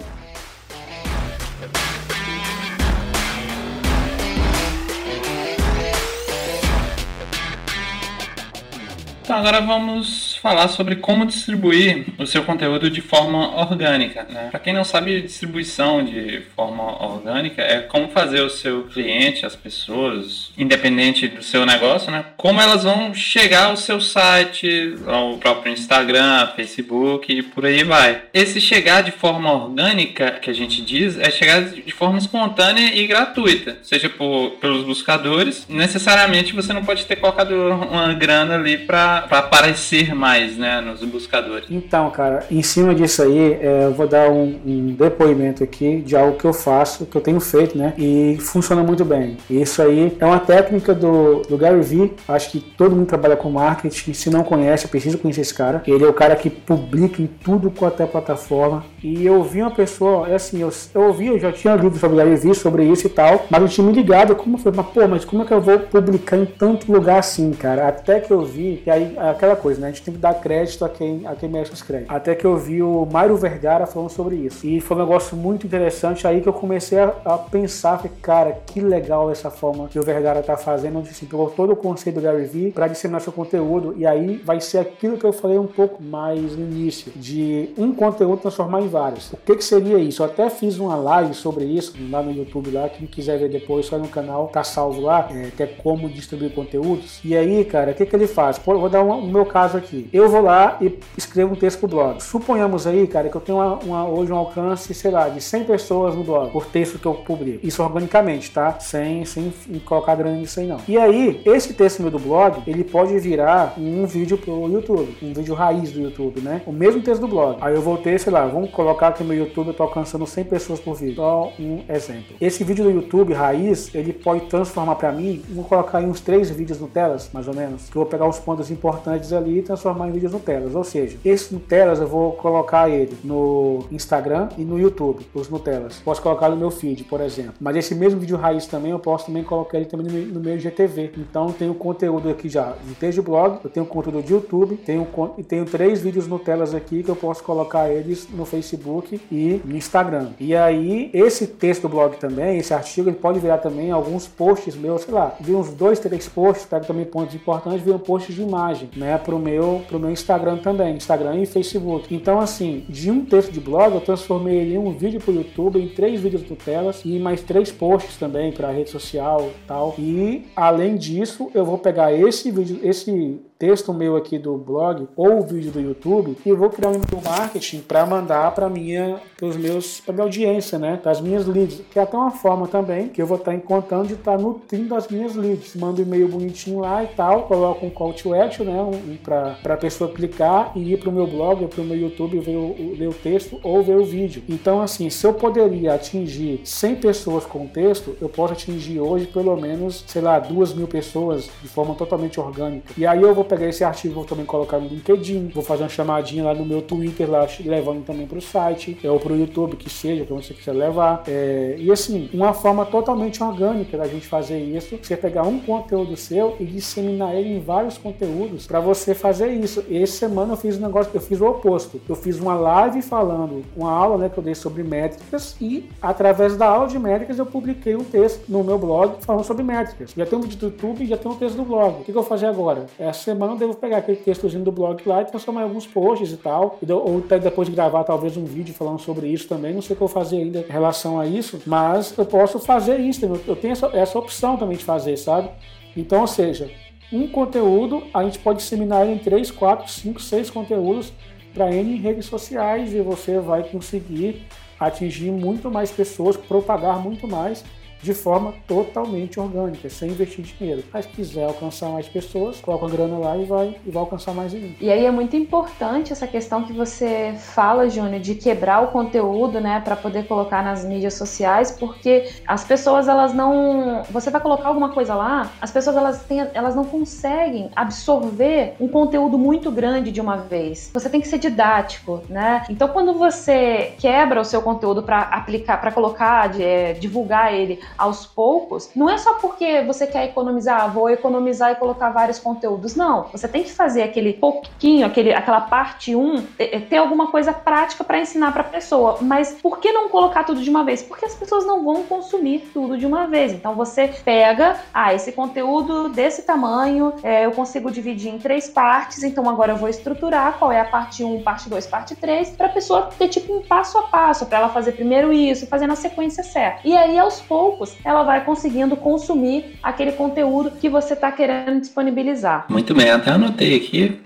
Então agora vamos falar sobre como distribuir o seu conteúdo de forma orgânica. Né? Para quem não sabe, distribuição de forma orgânica é como fazer o seu cliente, as pessoas, independente do seu negócio, né? como elas vão chegar ao seu site, ao próprio Instagram, Facebook e por aí vai. Esse chegar de forma orgânica que a gente diz é chegar de forma espontânea e gratuita, seja por, pelos buscadores. Necessariamente você não pode ter colocado uma grana ali para aparecer mais né, nos buscadores. Então, cara, em cima disso aí, é, eu vou dar um, um, depoimento aqui de algo que eu faço, que eu tenho feito, né? E funciona muito bem. Isso aí é uma técnica do, do Gary Vee. Acho que todo mundo trabalha com marketing. Se não conhece, precisa conhecer esse cara. Ele é o cara que publica em tudo quanto é plataforma. E eu vi uma pessoa, é assim, eu, eu ouvi, eu já tinha lido sobre o Gary Vee, sobre isso e tal, mas eu tinha me ligado, como foi? Mas, pô, mas como é que eu vou publicar em tanto lugar assim, cara? Até que eu vi, que aí aquela coisa, né? A gente tem que dar crédito a quem, a quem merece os créditos. Até que eu vi o Mário Vergara falando sobre isso. E foi um negócio muito interessante aí que eu comecei a, a pensar, cara, que legal essa forma que o Vergara tá fazendo, onde assim, pegou todo o conceito do Gary Vee para disseminar seu conteúdo. E aí vai ser aquilo que eu falei um pouco mais no início, de um conteúdo transformar em vários. O que, que seria isso? Eu até fiz uma live sobre isso lá no YouTube lá, quem quiser ver depois, só no canal, tá salvo lá, é, que é como distribuir conteúdos. E aí, cara, o que, que ele faz? Pô, vou dar o meu caso aqui. Eu vou lá e escrevo um texto pro blog. Suponhamos aí, cara, que eu tenho uma, uma, hoje um alcance, sei lá, de 100 pessoas no blog, por texto que eu publico. Isso organicamente, tá? Sem, sem colocar grana nisso aí não. E aí, esse texto meu do blog, ele pode virar um vídeo pro YouTube, um vídeo raiz do YouTube, né? O mesmo texto do blog. Aí eu vou ter, sei lá, vamos colocar que meu YouTube eu tô alcançando 100 pessoas por vídeo. Só um exemplo. Esse vídeo do YouTube raiz, ele pode transformar para mim, vou colocar aí uns três vídeos no telas, mais ou menos, que eu vou pegar os pontos importantes ali e transformar em vídeos Nutelas. Ou seja, esses Nutelas eu vou colocar ele no Instagram e no YouTube, os Nutelas. Posso colocar no meu feed, por exemplo. Mas esse mesmo vídeo raiz também eu posso também colocar ele também no meu GTV. Então tenho conteúdo aqui já de texto de blog, eu tenho conteúdo de YouTube, tenho, e tenho três vídeos Nutelas aqui que eu posso colocar eles no Facebook e no Instagram. E aí, esse texto do blog também, esse artigo, ele pode virar também alguns posts meus, sei lá, vi uns dois, três posts, pego também pontos importantes, viram posts de imagem, né, pro meu, pro meu Instagram também, Instagram e Facebook. Então, assim, de um texto de blog, eu transformei ele em um vídeo pro YouTube, em três vídeos tutelas e mais três posts também para rede social tal. E, além disso, eu vou pegar esse vídeo, esse texto meu aqui do blog ou o vídeo do YouTube e vou criar um e-mail marketing para mandar para minha, os meus, para minha audiência, né? Para as minhas leads, que é até uma forma também que eu vou estar tá encontrando de estar tá nutrindo as minhas leads. Mando um e-mail bonitinho lá e tal, coloco um call to action, né? Um, para a pessoa clicar e ir para o meu blog, para o meu YouTube ver o, ver o texto ou ver o vídeo. Então, assim, se eu poderia atingir 100 pessoas com texto, eu posso atingir hoje pelo menos, sei lá, duas mil pessoas de forma totalmente orgânica. E aí eu vou pegar esse artigo, vou também colocar no LinkedIn, vou fazer uma chamadinha lá no meu Twitter, lá levando também para o site, ou para o YouTube, que seja, que você quiser levar. É, e assim, uma forma totalmente orgânica da gente fazer isso, você pegar um conteúdo seu e disseminar ele em vários conteúdos para você fazer isso. E essa semana eu fiz um negócio, eu fiz o oposto. Eu fiz uma live falando, uma aula né, que eu dei sobre métricas e através da aula de métricas eu publiquei um texto no meu blog falando sobre métricas. Já tem um vídeo do YouTube já tem um texto do blog. O que, que eu vou fazer agora? Essa semana eu devo pegar aquele textozinho do blog lá e transformar em alguns posts e tal. Ou até depois de gravar talvez um vídeo falando sobre isso também. Não sei o que eu fazer ainda em relação a isso, mas eu posso fazer isso. Eu tenho essa, essa opção também de fazer, sabe? Então, ou seja, um conteúdo, a gente pode disseminar em 3, 4, 5, 6 conteúdos para N redes sociais e você vai conseguir atingir muito mais pessoas, propagar muito mais de forma totalmente orgânica, sem investir dinheiro. Mas quiser alcançar mais pessoas, coloca a grana lá e vai, e vai alcançar mais ainda. E aí é muito importante essa questão que você fala, Júnior, de quebrar o conteúdo, né, para poder colocar nas mídias sociais, porque as pessoas elas não, você vai colocar alguma coisa lá, as pessoas elas têm, elas não conseguem absorver um conteúdo muito grande de uma vez. Você tem que ser didático, né? Então quando você quebra o seu conteúdo para aplicar, para colocar, de, é, divulgar ele aos poucos, não é só porque você quer economizar, ah, vou economizar e colocar vários conteúdos. Não, você tem que fazer aquele pouquinho, aquele, aquela parte 1, um, ter alguma coisa prática para ensinar para a pessoa. Mas por que não colocar tudo de uma vez? Porque as pessoas não vão consumir tudo de uma vez. Então você pega, ah, esse conteúdo desse tamanho, é, eu consigo dividir em três partes, então agora eu vou estruturar qual é a parte 1, parte 2, parte 3, para a pessoa ter tipo um passo a passo, para ela fazer primeiro isso, fazer na sequência certa. E aí aos poucos poucos, ela vai conseguindo consumir aquele conteúdo que você está querendo disponibilizar. Muito bem, até anotei aqui.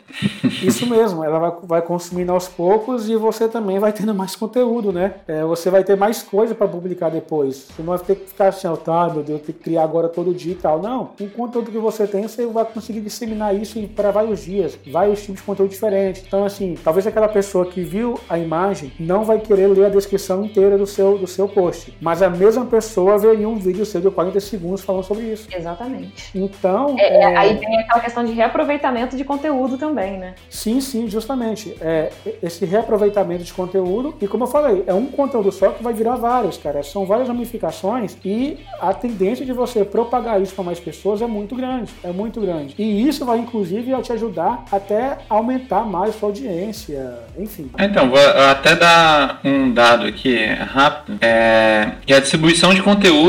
Isso mesmo, ela vai, vai consumindo aos poucos e você também vai tendo mais conteúdo, né? É, você vai ter mais coisa para publicar depois. Você não vai ter que ficar assim, tá, meu Deus, tem que criar agora todo dia e tal. Não, o conteúdo que você tem, você vai conseguir disseminar isso para vários dias, vários tipos de conteúdo diferentes. Então, assim, talvez aquela pessoa que viu a imagem não vai querer ler a descrição inteira do seu, do seu post, mas a mesma pessoa veria um vídeo seu de 40 segundos falando sobre isso. Exatamente. Então. É, é... Aí tem aquela questão de reaproveitamento de conteúdo também, né? Sim, sim, justamente. É, esse reaproveitamento de conteúdo, e como eu falei, é um conteúdo só que vai virar vários, cara. São várias ramificações e a tendência de você propagar isso para mais pessoas é muito grande. É muito grande. E isso vai, inclusive, te ajudar até aumentar mais sua audiência, enfim. Então, vou até dar um dado aqui rápido. É, que a distribuição de conteúdo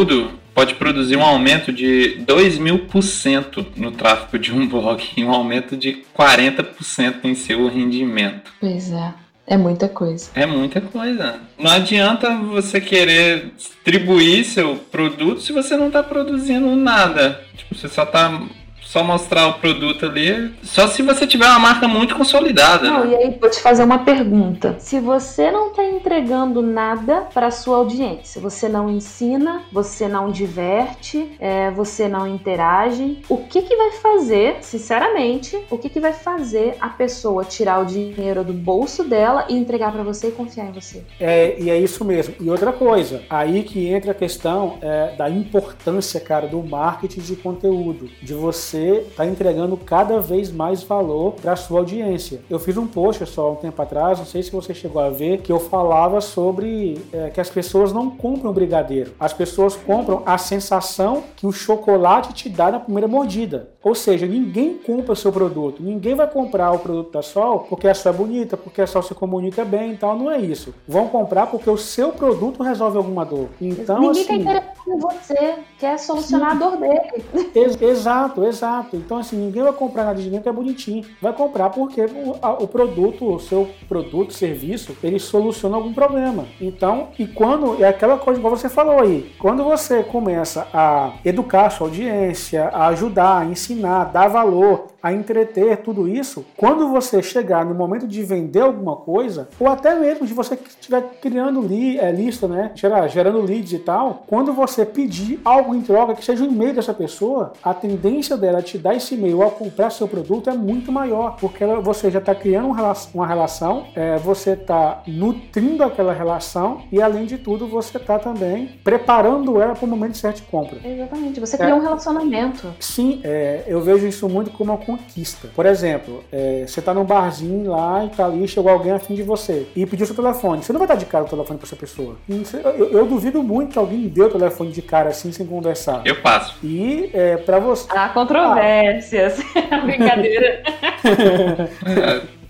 pode produzir um aumento de 2 mil por cento no tráfego de um blog e um aumento de 40% em seu rendimento. Pois é. É muita coisa. É muita coisa. Não adianta você querer distribuir seu produto se você não está produzindo nada. Tipo, você só está só mostrar o produto ali. Só se você tiver uma marca muito consolidada. Não, né? e aí vou te fazer uma pergunta. Se você não está entregando nada para sua audiência, você não ensina, você não diverte, é, você não interage, o que que vai fazer, sinceramente, o que que vai fazer a pessoa tirar o dinheiro do bolso dela e entregar para você e confiar em você? É, e é isso mesmo. E outra coisa, aí que entra a questão é, da importância, cara, do marketing de conteúdo, de você você está entregando cada vez mais valor para a sua audiência. Eu fiz um post só um tempo atrás, não sei se você chegou a ver, que eu falava sobre é, que as pessoas não compram brigadeiro. As pessoas compram a sensação que o chocolate te dá na primeira mordida. Ou seja, ninguém compra o seu produto. Ninguém vai comprar o produto da Sol porque a Sol é bonita, porque a Sol se comunica bem e tal. Não é isso. Vão comprar porque o seu produto resolve alguma dor. Então, ninguém assim, está interessado em você, quer solucionar sim. a dor dele. exato, exato. Então, assim, ninguém vai comprar nada de ninguém que é bonitinho. Vai comprar porque o, a, o produto, o seu produto, serviço, ele soluciona algum problema. Então, e quando, é aquela coisa igual você falou aí, quando você começa a educar a sua audiência, a ajudar, a ensinar, dar valor, a entreter tudo isso, quando você chegar no momento de vender alguma coisa, ou até mesmo de você estiver criando li, é, lista, né? Gerando leads e tal, quando você pedir algo em troca, que seja um e-mail dessa pessoa, a tendência dela te dar esse e-mail ao comprar seu produto é muito maior, porque você já está criando uma relação, é, você está nutrindo aquela relação e, além de tudo, você está também preparando ela para o momento certo de compra. Exatamente, você cria é, um relacionamento. Sim, é, eu vejo isso muito como uma conquista. Por exemplo, é, você está num barzinho lá e tá ali, chegou alguém afim de você e pediu seu telefone. Você não vai dar de cara o telefone para essa pessoa. Eu, eu, duvido muito que alguém dê o telefone de cara assim sem conversar. Eu passo. E é, para você. Há controvérsias. Ah. Brincadeira.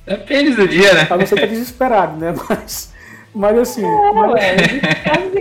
é, depende do dia, né? A você tá desesperado, né? Mas. Mas assim. É, mas... Ué,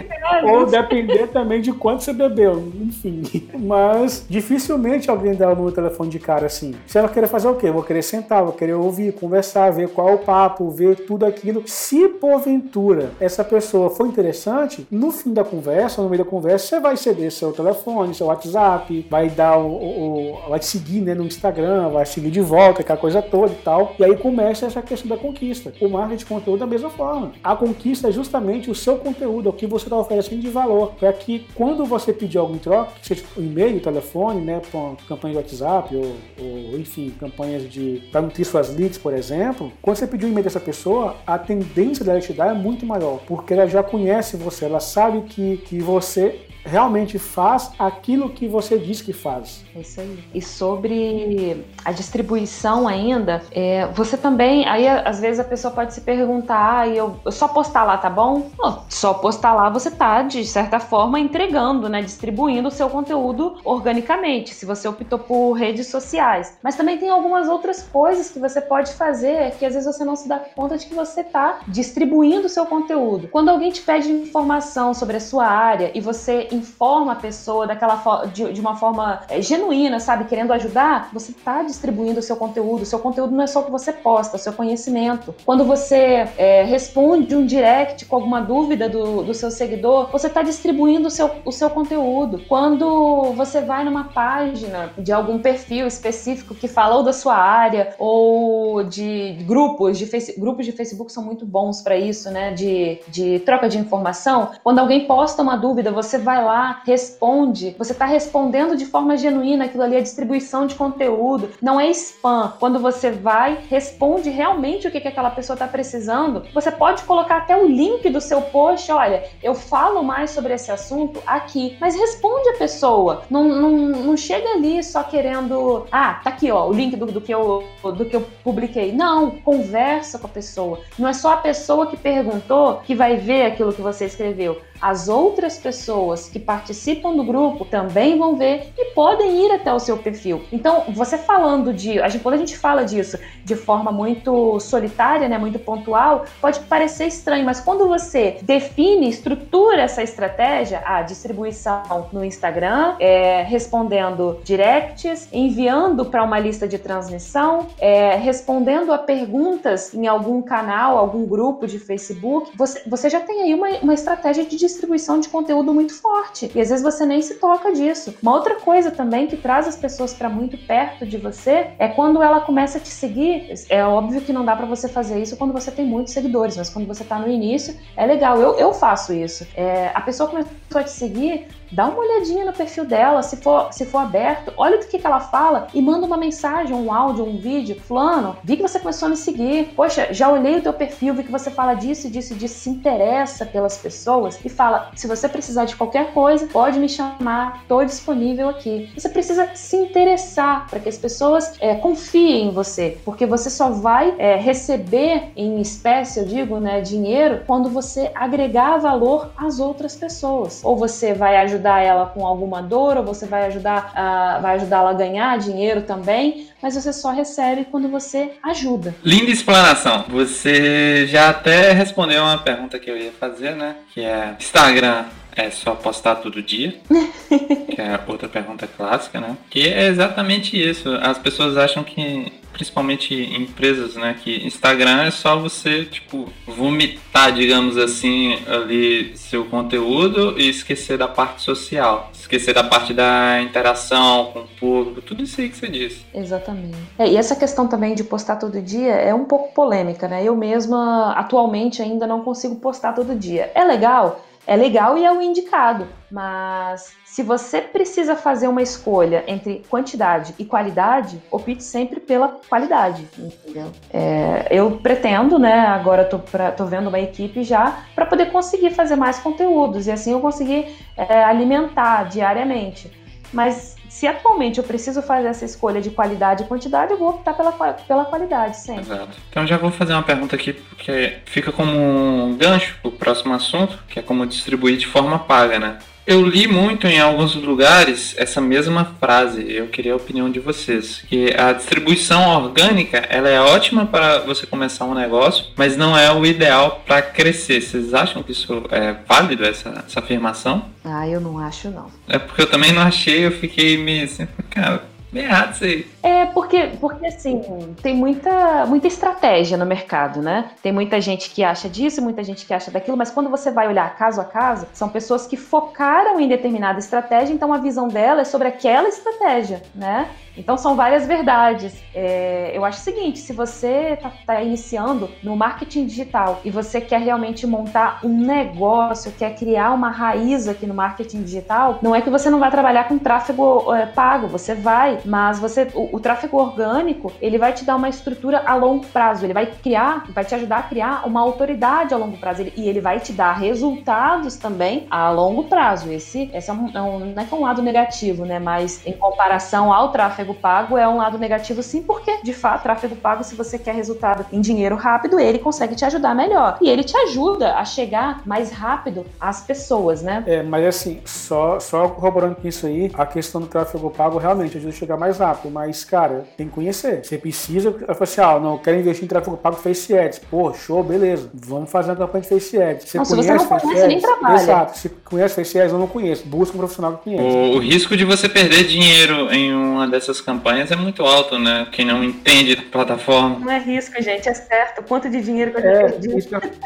ou depender também de quanto você bebeu, enfim. Mas dificilmente alguém dá o número telefone de cara assim. Se ela querer fazer o quê? vou querer sentar, vou querer ouvir, conversar, ver qual é o papo, ver tudo aquilo. Se porventura essa pessoa for interessante, no fim da conversa, no meio da conversa, você vai ceder seu telefone, seu WhatsApp, vai dar o, o, o vai te seguir né, no Instagram, vai seguir de volta, aquela coisa toda e tal. E aí começa essa questão da conquista. O marketing de conteúdo da mesma forma. A conquista é justamente o seu conteúdo, é o que você está oferecendo de valor, para que quando você pedir algo em troca, seja um e-mail, telefone, né, campanha de WhatsApp ou, ou enfim, campanhas de para nutrir suas leads, por exemplo, quando você pedir um e-mail dessa pessoa, a tendência dela te dar é muito maior, porque ela já conhece você, ela sabe que, que você realmente faz aquilo que você diz que faz. É isso aí. E sobre a distribuição ainda, é, você também, aí às vezes a pessoa pode se perguntar, ah, eu, eu só postar lá, tá bom? Não, só postar lá você tá, de certa forma, entregando, né, distribuindo o seu conteúdo organicamente, se você optou por redes sociais. Mas também tem algumas outras coisas que você pode fazer que às vezes você não se dá conta de que você tá distribuindo o seu conteúdo. Quando alguém te pede informação sobre a sua área e você informa a pessoa daquela de, de uma forma é, genuína, sabe, querendo ajudar, você está distribuindo o seu conteúdo. O seu conteúdo não é só o que você posta, o seu conhecimento. Quando você é, responde um direct com alguma dúvida do, do seu seguidor, você está distribuindo o seu, o seu conteúdo. Quando você vai numa página de algum perfil específico que falou da sua área ou de grupos de grupos de Facebook são muito bons para isso, né? De, de troca de informação. Quando alguém posta uma dúvida, você vai lá, responde, você está respondendo de forma genuína, aquilo ali é distribuição de conteúdo, não é spam. Quando você vai, responde realmente o que, que aquela pessoa está precisando, você pode colocar até o link do seu post, olha, eu falo mais sobre esse assunto aqui, mas responde a pessoa, não, não, não chega ali só querendo, ah, tá aqui ó, o link do, do, que eu, do que eu publiquei. Não, conversa com a pessoa. Não é só a pessoa que perguntou que vai ver aquilo que você escreveu as outras pessoas que participam do grupo também vão ver e podem ir até o seu perfil. Então, você falando de, a gente, quando a gente fala disso de forma muito solitária, né, muito pontual, pode parecer estranho, mas quando você define, estrutura essa estratégia, a distribuição no Instagram, é, respondendo directs, enviando para uma lista de transmissão, é, respondendo a perguntas em algum canal, algum grupo de Facebook, você, você já tem aí uma, uma estratégia de distribuição de conteúdo muito forte. E às vezes você nem se toca disso. Uma outra coisa também que traz as pessoas para muito perto de você é quando ela começa a te seguir. É óbvio que não dá para você fazer isso quando você tem muitos seguidores, mas quando você tá no início, é legal. Eu, eu faço isso. É, a pessoa começou a te seguir, dá uma olhadinha no perfil dela, se for, se for aberto, olha o que, que ela fala e manda uma mensagem, um áudio, um vídeo. Fulano, vi que você começou a me seguir. Poxa, já olhei o teu perfil, vi que você fala disso, disso, disso, se interessa pelas pessoas e fala: se você precisar de qualquer coisa, pode me chamar, estou disponível aqui. Você precisa se interessar para que as pessoas é, confiem em você, porque você só vai é, receber em espécie, eu digo, né, dinheiro, quando você agregar valor às outras pessoas. Ou você vai ajudar ela com alguma dor, ou você vai ajudar, uh, vai ajudá-la a ganhar dinheiro também, mas você só recebe quando você ajuda. Linda explanação. Você já até respondeu uma pergunta que eu ia fazer, né? Que é Instagram é só postar todo dia? que é outra pergunta clássica, né? Que é exatamente isso. As pessoas acham que principalmente em empresas, né? Que Instagram é só você, tipo, vomitar, digamos assim, ali seu conteúdo e esquecer da parte social. Esquecer da parte da interação com o público, tudo isso aí que você disse. Exatamente. É, e essa questão também de postar todo dia é um pouco polêmica, né? Eu mesma, atualmente, ainda não consigo postar todo dia. É legal? É legal e é o indicado, mas se você precisa fazer uma escolha entre quantidade e qualidade, opte sempre pela qualidade, entendeu? É, eu pretendo, né, agora tô, pra, tô vendo uma equipe já, para poder conseguir fazer mais conteúdos e assim eu conseguir é, alimentar diariamente. Mas se atualmente eu preciso fazer essa escolha de qualidade e quantidade, eu vou optar pela, pela qualidade sempre. Exato. Então já vou fazer uma pergunta aqui, porque fica como um gancho para o próximo assunto, que é como distribuir de forma paga, né? Eu li muito em alguns lugares essa mesma frase. Eu queria a opinião de vocês, que a distribuição orgânica ela é ótima para você começar um negócio, mas não é o ideal para crescer. Vocês acham que isso é válido essa, essa afirmação? Ah, eu não acho não. É porque eu também não achei. Eu fiquei meio assim, cara, meio errado isso aí. É, porque, porque assim, tem muita, muita estratégia no mercado, né? Tem muita gente que acha disso, muita gente que acha daquilo, mas quando você vai olhar caso a caso, são pessoas que focaram em determinada estratégia, então a visão dela é sobre aquela estratégia, né? Então são várias verdades. É, eu acho o seguinte: se você está tá iniciando no marketing digital e você quer realmente montar um negócio, quer criar uma raiz aqui no marketing digital, não é que você não vai trabalhar com tráfego é, pago, você vai, mas você o, o, tráfego orgânico ele vai te dar uma estrutura a longo prazo, ele vai criar, vai te ajudar a criar uma autoridade a longo prazo ele, e ele vai te dar resultados também a longo prazo. Esse, esse é é um, não é que é um lado negativo, né? Mas em comparação ao tráfego tráfego pago é um lado negativo sim, porque de fato, tráfego pago, se você quer resultado em dinheiro rápido, ele consegue te ajudar melhor. E ele te ajuda a chegar mais rápido às pessoas, né? É, mas assim, só, só corroborando com isso aí, a questão do tráfego pago realmente ajuda a chegar mais rápido, mas, cara, tem que conhecer. Você precisa, eu falo assim, ah, não, eu quero investir em tráfego pago Face Ads. Pô, show, beleza. Vamos fazer uma campanha de Face Ads. Você não, conhece se você não conhece, Ads? nem trabalha. Exato. Se conhece Face Ads, eu não conheço. Busca um profissional que conhece. O, o risco de você perder dinheiro em uma dessas essas campanhas é muito alto, né? Quem não entende de plataforma. Não é risco, gente, é certo. Quanto de dinheiro que eu é, perdi?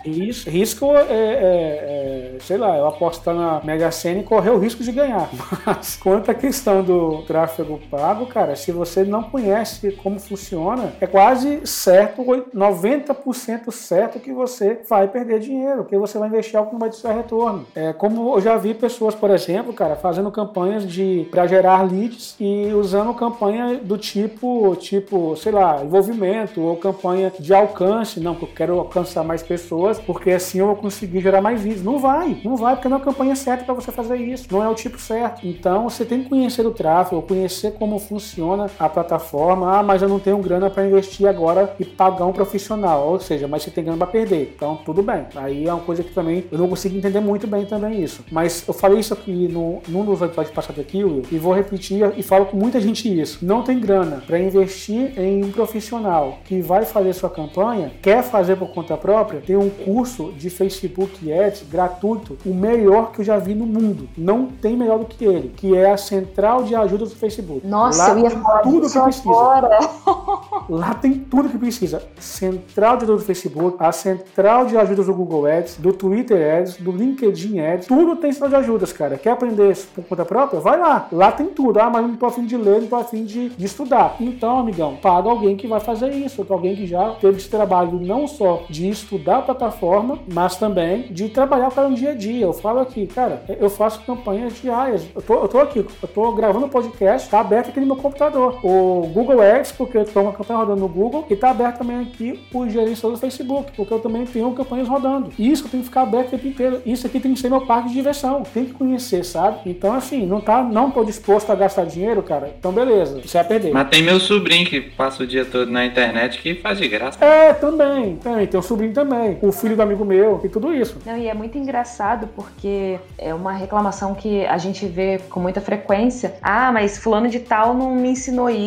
Risco, risco é, é, é, sei lá, eu apostar na Mega Sena e correr o risco de ganhar. Mas quanto à questão do tráfego pago, cara, se você não conhece como funciona, é quase certo, 90% certo que você vai perder dinheiro, que você vai investir algo que não vai te dar retorno. É, como eu já vi pessoas, por exemplo, cara, fazendo campanhas de para gerar leads e usando campanha do tipo, tipo, sei lá, envolvimento ou campanha de alcance. Não, que eu quero alcançar mais pessoas, porque assim eu vou conseguir gerar mais vídeos. Não vai, não vai, porque não é a campanha certa para você fazer isso. Não é o tipo certo. Então você tem que conhecer o tráfego, conhecer como funciona a plataforma. Ah, mas eu não tenho grana para investir agora e pagar um profissional. Ou seja, mas você tem grana para perder. Então tudo bem. Aí é uma coisa que também eu não consigo entender muito bem também isso. Mas eu falei isso aqui no, num dos episódios passados aqui, Will, e vou repetir e falo com muita gente isso não tem grana para investir em um profissional que vai fazer sua campanha, quer fazer por conta própria, tem um curso de Facebook Ads gratuito, o melhor que eu já vi no mundo. Não tem melhor do que ele, que é a central de ajuda do Facebook. Nossa, Lá eu ia falar tudo que precisa. Agora. Lá tem tudo que precisa. Central de ajuda do Facebook, a central de ajudas do Google Ads, do Twitter Ads, do LinkedIn Ads, tudo tem central de ajudas, cara. Quer aprender por conta própria? Vai lá. Lá tem tudo. Ah, mas não tô afim de ler, não tô afim fim de, de estudar. Então, amigão, paga alguém que vai fazer isso, alguém que já teve esse trabalho não só de estudar a plataforma, mas também de trabalhar para um dia a dia. Eu falo aqui, cara, eu faço campanhas diárias. Eu tô, eu tô aqui, eu tô gravando podcast, tá aberto aqui no meu computador. O Google Ads, porque eu tô uma campanha rodando no Google, e tá aberto também aqui o gerenciador do Facebook, porque eu também tenho campanhas rodando. Isso eu tenho que ficar aberto o tempo inteiro. Isso aqui tem que ser meu parque de diversão. Tem que conhecer, sabe? Então, assim, não tá, não tô disposto a gastar dinheiro, cara. Então, beleza você vai perder. Mas tem meu sobrinho que passa o dia todo na internet que faz de graça. É, também, também. Tem o sobrinho também. O filho do amigo meu e tudo isso. Não, e é muito engraçado porque é uma reclamação que a gente vê com muita frequência. Ah, mas fulano de tal tal não me ensinou isso,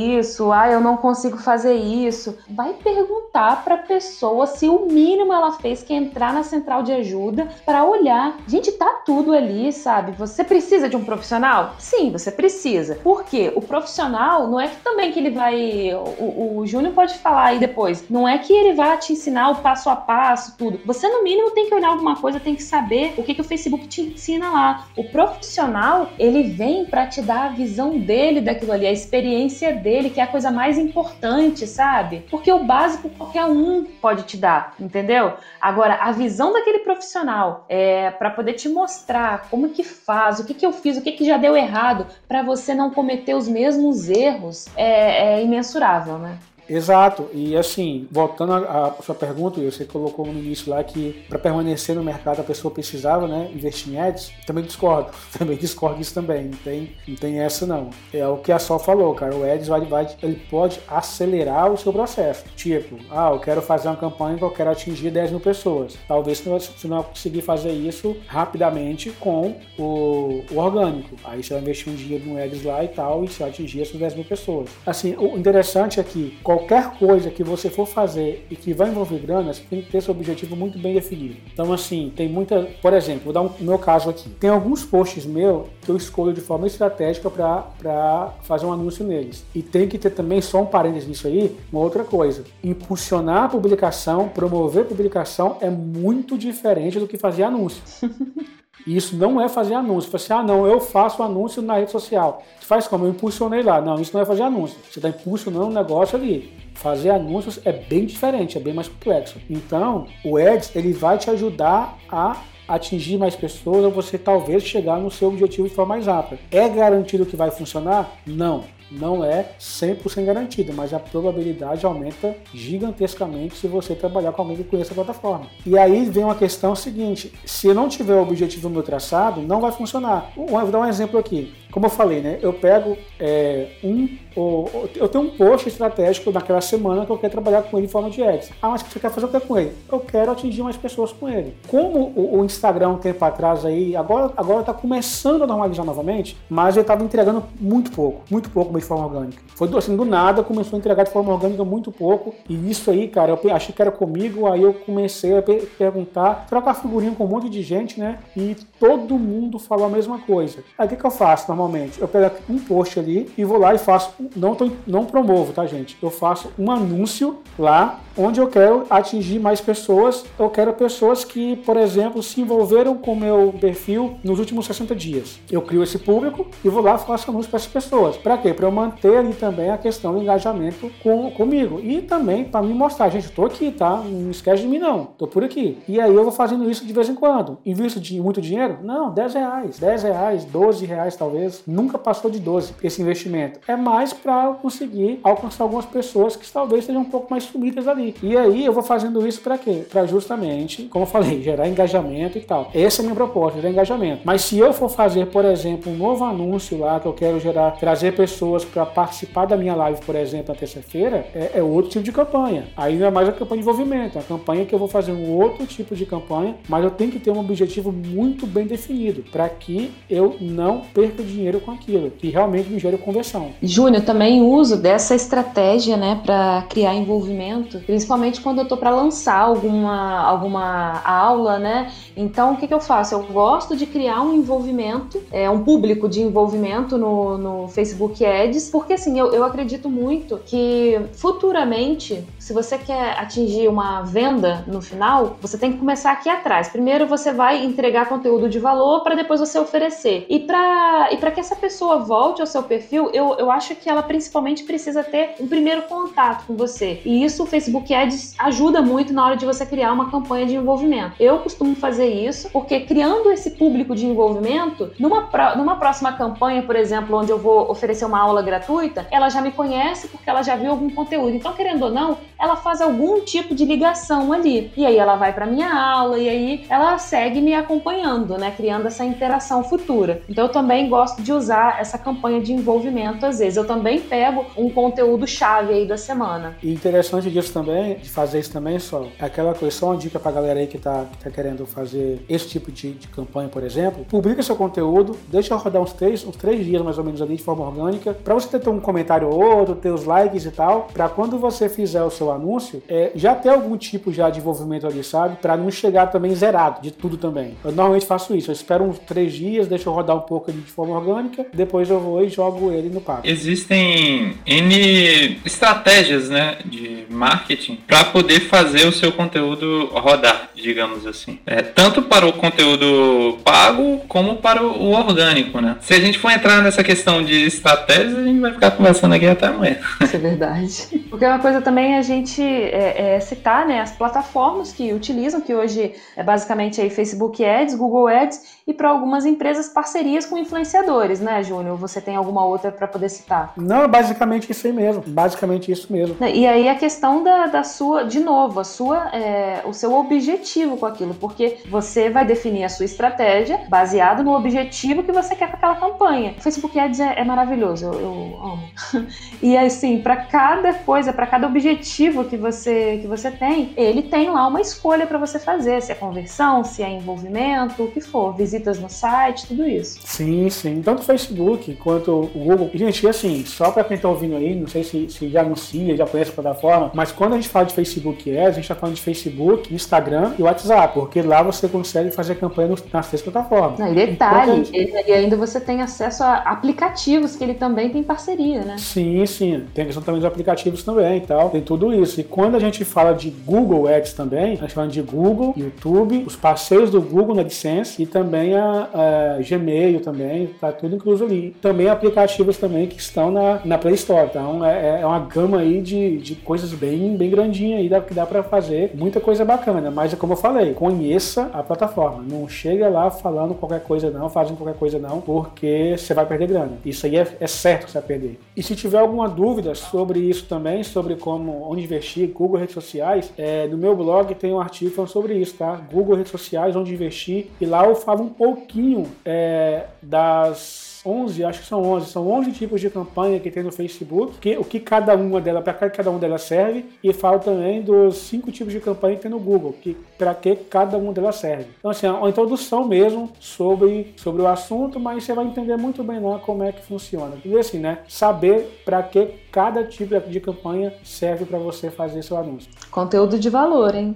ah, eu não consigo fazer isso. Vai perguntar para a pessoa se o mínimo ela fez que é entrar na central de ajuda para olhar. Gente, tá tudo ali, sabe? Você precisa de um profissional? Sim, você precisa. Por quê? O profissional não é que também que ele vai. O, o Júnior pode falar aí depois. Não é que ele vai te ensinar o passo a passo, tudo. Você, no mínimo, tem que olhar alguma coisa, tem que saber o que, que o Facebook te ensina lá. O profissional, ele vem para te dar a visão dele daquilo ali, a experiência dele, que é a coisa mais importante, sabe? Porque o básico qualquer um pode te dar, entendeu? Agora, a visão daquele profissional é para poder te mostrar como que faz, o que, que eu fiz, o que, que já deu errado, para você não cometer os mesmos erros, é, é imensurável, né? Exato. E assim, voltando à sua pergunta, você colocou no início lá que para permanecer no mercado a pessoa precisava né, investir em ads. Também discordo. Também discordo disso também. Não tem, não tem essa não. É o que a Sol falou, cara. O ads vai, vai, ele pode acelerar o seu processo. Tipo, ah, eu quero fazer uma campanha que eu quero atingir 10 mil pessoas. Talvez você não vai conseguir fazer isso rapidamente com o, o orgânico. Aí você vai investir um dinheiro no ads lá e tal e você vai atingir essas 10 mil pessoas. Assim, o interessante é que qualquer coisa que você for fazer e que vai envolver grana, tem que ter seu objetivo muito bem definido. Então, assim, tem muita. Por exemplo, vou dar um meu caso aqui. Tem alguns posts meus que eu escolho de forma estratégica para fazer um anúncio neles. E tem que ter também, só um parênteses nisso aí, uma outra coisa. Impulsionar a publicação, promover a publicação é muito diferente do que fazer anúncio. E isso não é fazer anúncio. Você assim, ah, não, eu faço anúncio na rede social. Você faz como? Eu impulsionei lá. Não, isso não é fazer anúncio. Você está impulsionando um negócio ali. Fazer anúncios é bem diferente, é bem mais complexo. Então, o Ads, ele vai te ajudar a atingir mais pessoas ou você talvez chegar no seu objetivo de forma mais rápida. É garantido que vai funcionar? Não não é 100% garantida, mas a probabilidade aumenta gigantescamente se você trabalhar com alguém que conheça a plataforma. E aí vem uma questão seguinte: se eu não tiver o objetivo no meu traçado, não vai funcionar. Vou dar um exemplo aqui. Como eu falei, né? Eu pego é, um. Eu tenho um post estratégico naquela semana que eu quero trabalhar com ele em forma de ads. Ah, mas você quer fazer o que com ele? Eu quero atingir mais pessoas com ele. Como o, o Instagram um tempo atrás aí, agora agora está começando a normalizar novamente, mas ele estava entregando muito pouco, muito pouco de forma orgânica. Foi assim, do nada começou a entregar de forma orgânica muito pouco. E isso aí, cara, eu achei que era comigo, aí eu comecei a perguntar, trocar figurinha com um monte de gente, né? E todo mundo falou a mesma coisa. Aí o que, que eu faço normalmente? Eu pego um post ali e vou lá e faço, não, tô, não promovo, tá, gente? Eu faço um anúncio lá onde eu quero atingir mais pessoas. Eu quero pessoas que, por exemplo, se envolveram com o meu perfil nos últimos 60 dias. Eu crio esse público e vou lá e faço anúncio para essas pessoas. Para quê? Para eu manter ali também a questão do engajamento com, comigo. E também para me mostrar, gente, estou aqui, tá? Não esquece de mim não, estou por aqui. E aí eu vou fazendo isso de vez em quando. Invisto de muito dinheiro? Não, 10 reais, 10 reais, 12 reais talvez. Nunca passou de 12 esse investimento. É mais para conseguir alcançar algumas pessoas que talvez estejam um pouco mais sumidas ali. E aí eu vou fazendo isso para quê? Para justamente, como eu falei, gerar engajamento e tal. Essa é a minha proposta, gerar engajamento. Mas se eu for fazer, por exemplo, um novo anúncio lá que eu quero gerar, trazer pessoas para participar da minha live, por exemplo, na terça-feira, é, é, outro tipo de campanha. Aí não é mais a campanha de envolvimento, é a campanha que eu vou fazer um outro tipo de campanha, mas eu tenho que ter um objetivo muito bem definido para que eu não perca dinheiro com aquilo, que realmente me gere conversão. Júnior, também uso dessa estratégia, né, para criar envolvimento, principalmente quando eu estou para lançar alguma, alguma aula, né? Então, o que, que eu faço? Eu gosto de criar um envolvimento, é, um público de envolvimento no, no Facebook Ads, porque assim, eu, eu acredito muito que futuramente, se você quer atingir uma venda no final, você tem que começar aqui atrás. Primeiro você vai entregar conteúdo de valor para depois você oferecer. E para e que essa pessoa volte ao seu perfil, eu, eu acho que ela principalmente precisa ter um primeiro contato com você. E isso o Facebook Ads ajuda muito na hora de você criar uma campanha de envolvimento. Eu costumo fazer isso porque criando esse público de envolvimento, numa, numa próxima campanha, por exemplo, onde eu vou oferecer uma aula gratuita, ela já me conhece porque ela já viu algum conteúdo. Então, querendo ou não, ela faz algum tipo de ligação ali. E aí ela vai para minha aula e aí ela segue me acompanhando, né, criando essa interação futura. Então, eu também gosto de usar essa campanha de envolvimento às vezes. Eu, também pego um conteúdo chave aí da semana. E interessante disso também, de fazer isso também, só aquela coisa, só uma dica pra galera aí que tá, que tá querendo fazer esse tipo de, de campanha, por exemplo, publica seu conteúdo, deixa rodar uns três, uns três dias mais ou menos ali de forma orgânica, para você ter um comentário ou outro, ter os likes e tal, para quando você fizer o seu anúncio, é, já ter algum tipo já de envolvimento ali, sabe? Para não chegar também zerado de tudo também. Eu normalmente faço isso, eu espero uns três dias, deixo rodar um pouco ali de forma orgânica, depois eu vou e jogo ele no papo. Existem N estratégias, né, de marketing para poder fazer o seu conteúdo rodar, digamos assim. É, tanto para o conteúdo pago como para o orgânico, né? Se a gente for entrar nessa questão de estratégias, a gente vai ficar conversando aqui até amanhã. Isso é verdade. Porque uma coisa também é a gente é, é citar, né, as plataformas que utilizam, que hoje é basicamente aí Facebook Ads, Google Ads e para algumas empresas parcerias com influenciadores, né, Júnior? Você tem alguma outra para poder citar? Não, é basicamente isso aí mesmo. Basicamente isso mesmo. E aí a questão da, da sua, de novo, a sua, é, o seu objetivo com aquilo, porque você vai definir a sua estratégia baseado no objetivo que você quer com aquela campanha. O Facebook Ads é, é maravilhoso, eu, eu amo. e assim, para cada coisa, para cada objetivo que você que você tem, ele tem lá uma escolha para você fazer, se é conversão, se é envolvimento, o que for, visitas no site, tudo isso. Sim, sim. Tanto o Facebook quanto o Google. Gente, assim, só para quem tá ouvindo aí, não sei se, se já anuncia, já conhece a plataforma, mas quando a gente fala de Facebook Ads, a gente tá falando de Facebook, Instagram e WhatsApp, porque lá você consegue fazer campanha nas três plataformas. Não, e detalhe, e ainda você tem acesso a aplicativos que ele também tem parceria, né? Sim, sim. Tem a questão também dos aplicativos também e tal. Tem tudo isso. E quando a gente fala de Google Ads também, a gente fala de Google, YouTube, os parceiros do Google na AdSense e também a, a Gmail também, tá tudo incluso ali. Também aplicativos também que estão na, na Play Store. Então é, é uma gama aí de, de coisas bem, bem grandinha aí que dá para fazer. Muita coisa bacana. Mas é como eu falei, conheça a plataforma. Não chega lá falando qualquer coisa não, fazendo qualquer coisa não, porque você vai perder grana. Isso aí é, é certo que você vai perder. E se tiver alguma dúvida sobre isso também, sobre como onde investir, Google Redes Sociais, é, no meu blog tem um artigo sobre isso, tá? Google Redes Sociais, onde investir. E lá eu falo um pouquinho é, das 11, acho que são 11, são 11 tipos de campanha que tem no Facebook, que, o que cada uma delas, para cada uma delas serve, e falo também dos cinco tipos de campanha que tem no Google, que para que cada uma delas serve. Então assim, é uma introdução mesmo sobre, sobre o assunto, mas você vai entender muito bem lá como é que funciona. E assim, né, saber para que cada tipo de campanha serve para você fazer seu anúncio. Conteúdo de valor, hein?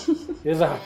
Exato.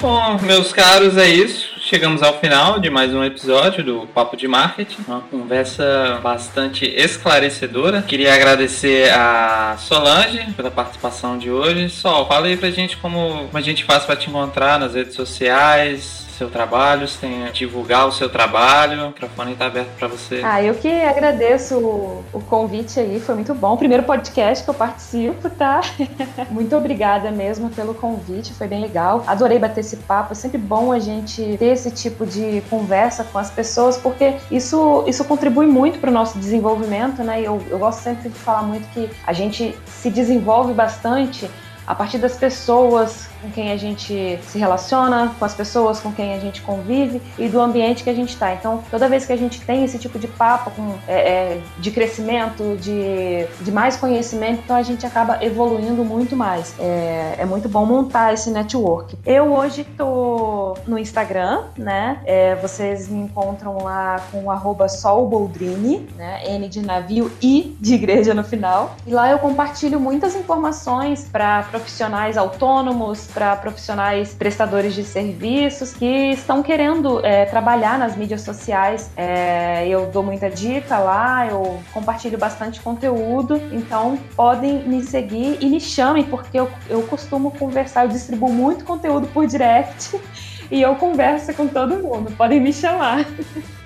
Bom, meus caros, é isso. Chegamos ao final de mais um episódio do Papo de Marketing, uma conversa bastante esclarecedora. Queria agradecer a Solange pela participação de hoje. Sol, fala aí pra gente como, a gente faz para te encontrar nas redes sociais, seu trabalho, você tem a divulgar o seu trabalho. O microfone está aberto para você. Ah, eu que agradeço o, o, convite aí, foi muito bom. Primeiro podcast que eu participo, tá? muito obrigada mesmo pelo convite, foi bem legal. Adorei bater esse papo, é sempre bom a gente ter esse tipo de conversa com as pessoas, porque isso, isso contribui muito para o nosso desenvolvimento, né? Eu, eu gosto sempre de falar muito que a gente se desenvolve bastante a partir das pessoas com quem a gente se relaciona, com as pessoas com quem a gente convive e do ambiente que a gente está. Então, toda vez que a gente tem esse tipo de papo com, é, é, de crescimento, de, de mais conhecimento, então a gente acaba evoluindo muito mais. É, é muito bom montar esse network. Eu hoje estou no Instagram, né? É, vocês me encontram lá com arroba solboldrini, né? N de navio e de igreja no final. E lá eu compartilho muitas informações para profissionais autônomos, para profissionais prestadores de serviços que estão querendo é, trabalhar nas mídias sociais. É, eu dou muita dica lá, eu compartilho bastante conteúdo, então podem me seguir e me chamem, porque eu, eu costumo conversar, eu distribuo muito conteúdo por direct e eu converso com todo mundo. Podem me chamar.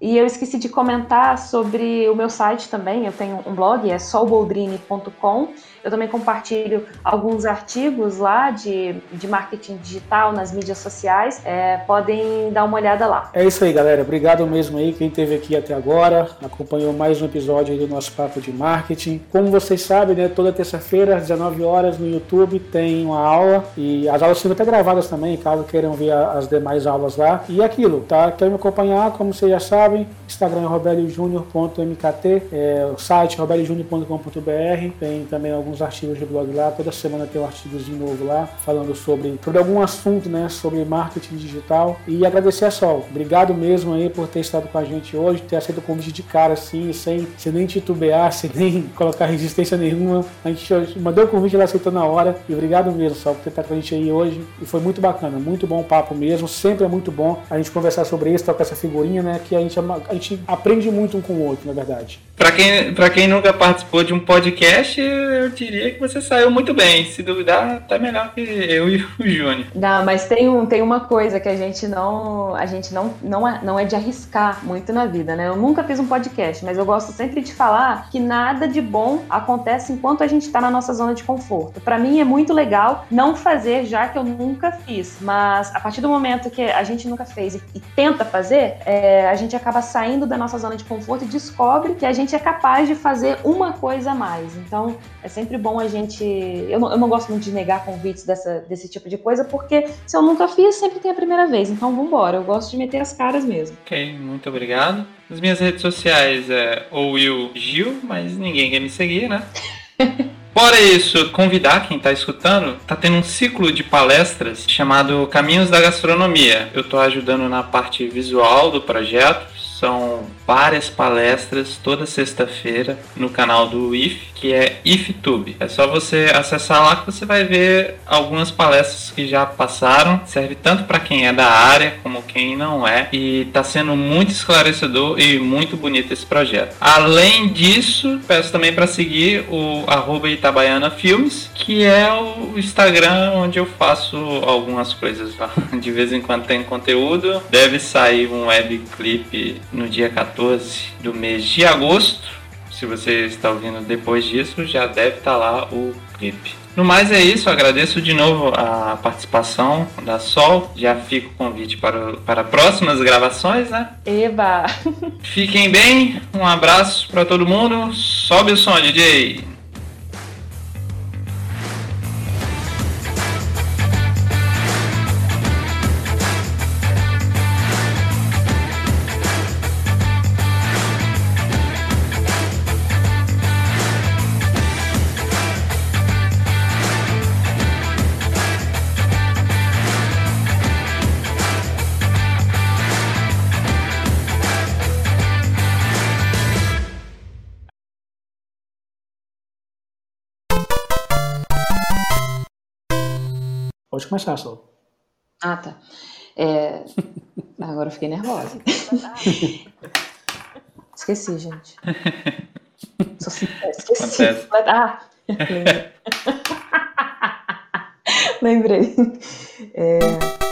E eu esqueci de comentar sobre o meu site também. Eu tenho um blog, é solboldrini.com. Eu também compartilho alguns artigos lá de, de marketing digital nas mídias sociais. É, podem dar uma olhada lá. É isso aí, galera. Obrigado mesmo aí quem esteve aqui até agora, acompanhou mais um episódio do nosso Papo de Marketing. Como vocês sabem, né, toda terça-feira, às 19 horas, no YouTube, tem uma aula. E as aulas ficam até gravadas também, caso queiram ver as demais aulas lá. E aquilo, tá? Quer me acompanhar, como vocês já sabem, Instagram é robeliojunior.mkt, é, o site robeliojunior.com.br, tem também alguns artigos de blog lá, toda semana tem um artigozinho novo lá, falando sobre, sobre algum assunto, né, sobre marketing digital. E agradecer a Sol, obrigado mesmo aí por ter estado com a gente hoje, ter aceito o convite de cara assim, sem, sem nem titubear, sem nem colocar resistência nenhuma. A gente mandou o convite, ela aceitou na hora. E obrigado mesmo, Sol, por ter estado com a gente aí hoje. E foi muito bacana, muito bom o papo mesmo. Sempre é muito bom a gente conversar sobre isso, trocar essa figurinha, né? Que a gente, a gente aprende muito um com o outro, na verdade. Para quem, pra quem nunca participou de um podcast, eu diria que você saiu muito bem. Se duvidar, tá melhor que eu e o Júnior. Não, mas tem, um, tem uma coisa que a gente não. A gente não, não, é, não é de arriscar muito na vida, né? Eu nunca fiz um podcast, mas eu gosto sempre de falar que nada de bom acontece enquanto a gente tá na nossa zona de conforto. Para mim é muito legal não fazer, já que eu nunca fiz. Mas a partir do momento que a gente nunca fez e, e tenta fazer, é, a gente acaba saindo da nossa zona de conforto e descobre que a gente é capaz de fazer uma coisa a mais. Então, é sempre bom a gente. Eu não, eu não gosto muito de negar convites dessa, desse tipo de coisa, porque se eu nunca fiz, sempre tem a primeira vez. Então, vamos embora. Eu gosto de meter as caras mesmo. Ok, muito obrigado. As minhas redes sociais é ou Will Gil, mas ninguém quer me seguir, né? Fora isso, convidar quem está escutando, tá tendo um ciclo de palestras chamado Caminhos da Gastronomia. Eu estou ajudando na parte visual do projeto, são várias palestras toda sexta-feira no canal do IF, que é IFTube. É só você acessar lá que você vai ver algumas palestras que já passaram. Serve tanto para quem é da área como quem não é. E está sendo muito esclarecedor e muito bonito esse projeto. Além disso, peço também para seguir o arroba Itabaiana Filmes, que é o Instagram onde eu faço algumas coisas lá. De vez em quando tem conteúdo. Deve sair um web clip no dia 14 do mês de agosto. Se você está ouvindo depois disso, já deve estar lá o clipe. No mais é isso, agradeço de novo a participação da Sol. Já fica o convite para, para próximas gravações, né? Eba! Fiquem bem, um abraço para todo mundo. Sobe o som, DJ! Começar, Sol. Ah, tá. É... Agora eu fiquei nervosa. Esqueci, gente. Esqueci. Ah, lembrei. lembrei. É...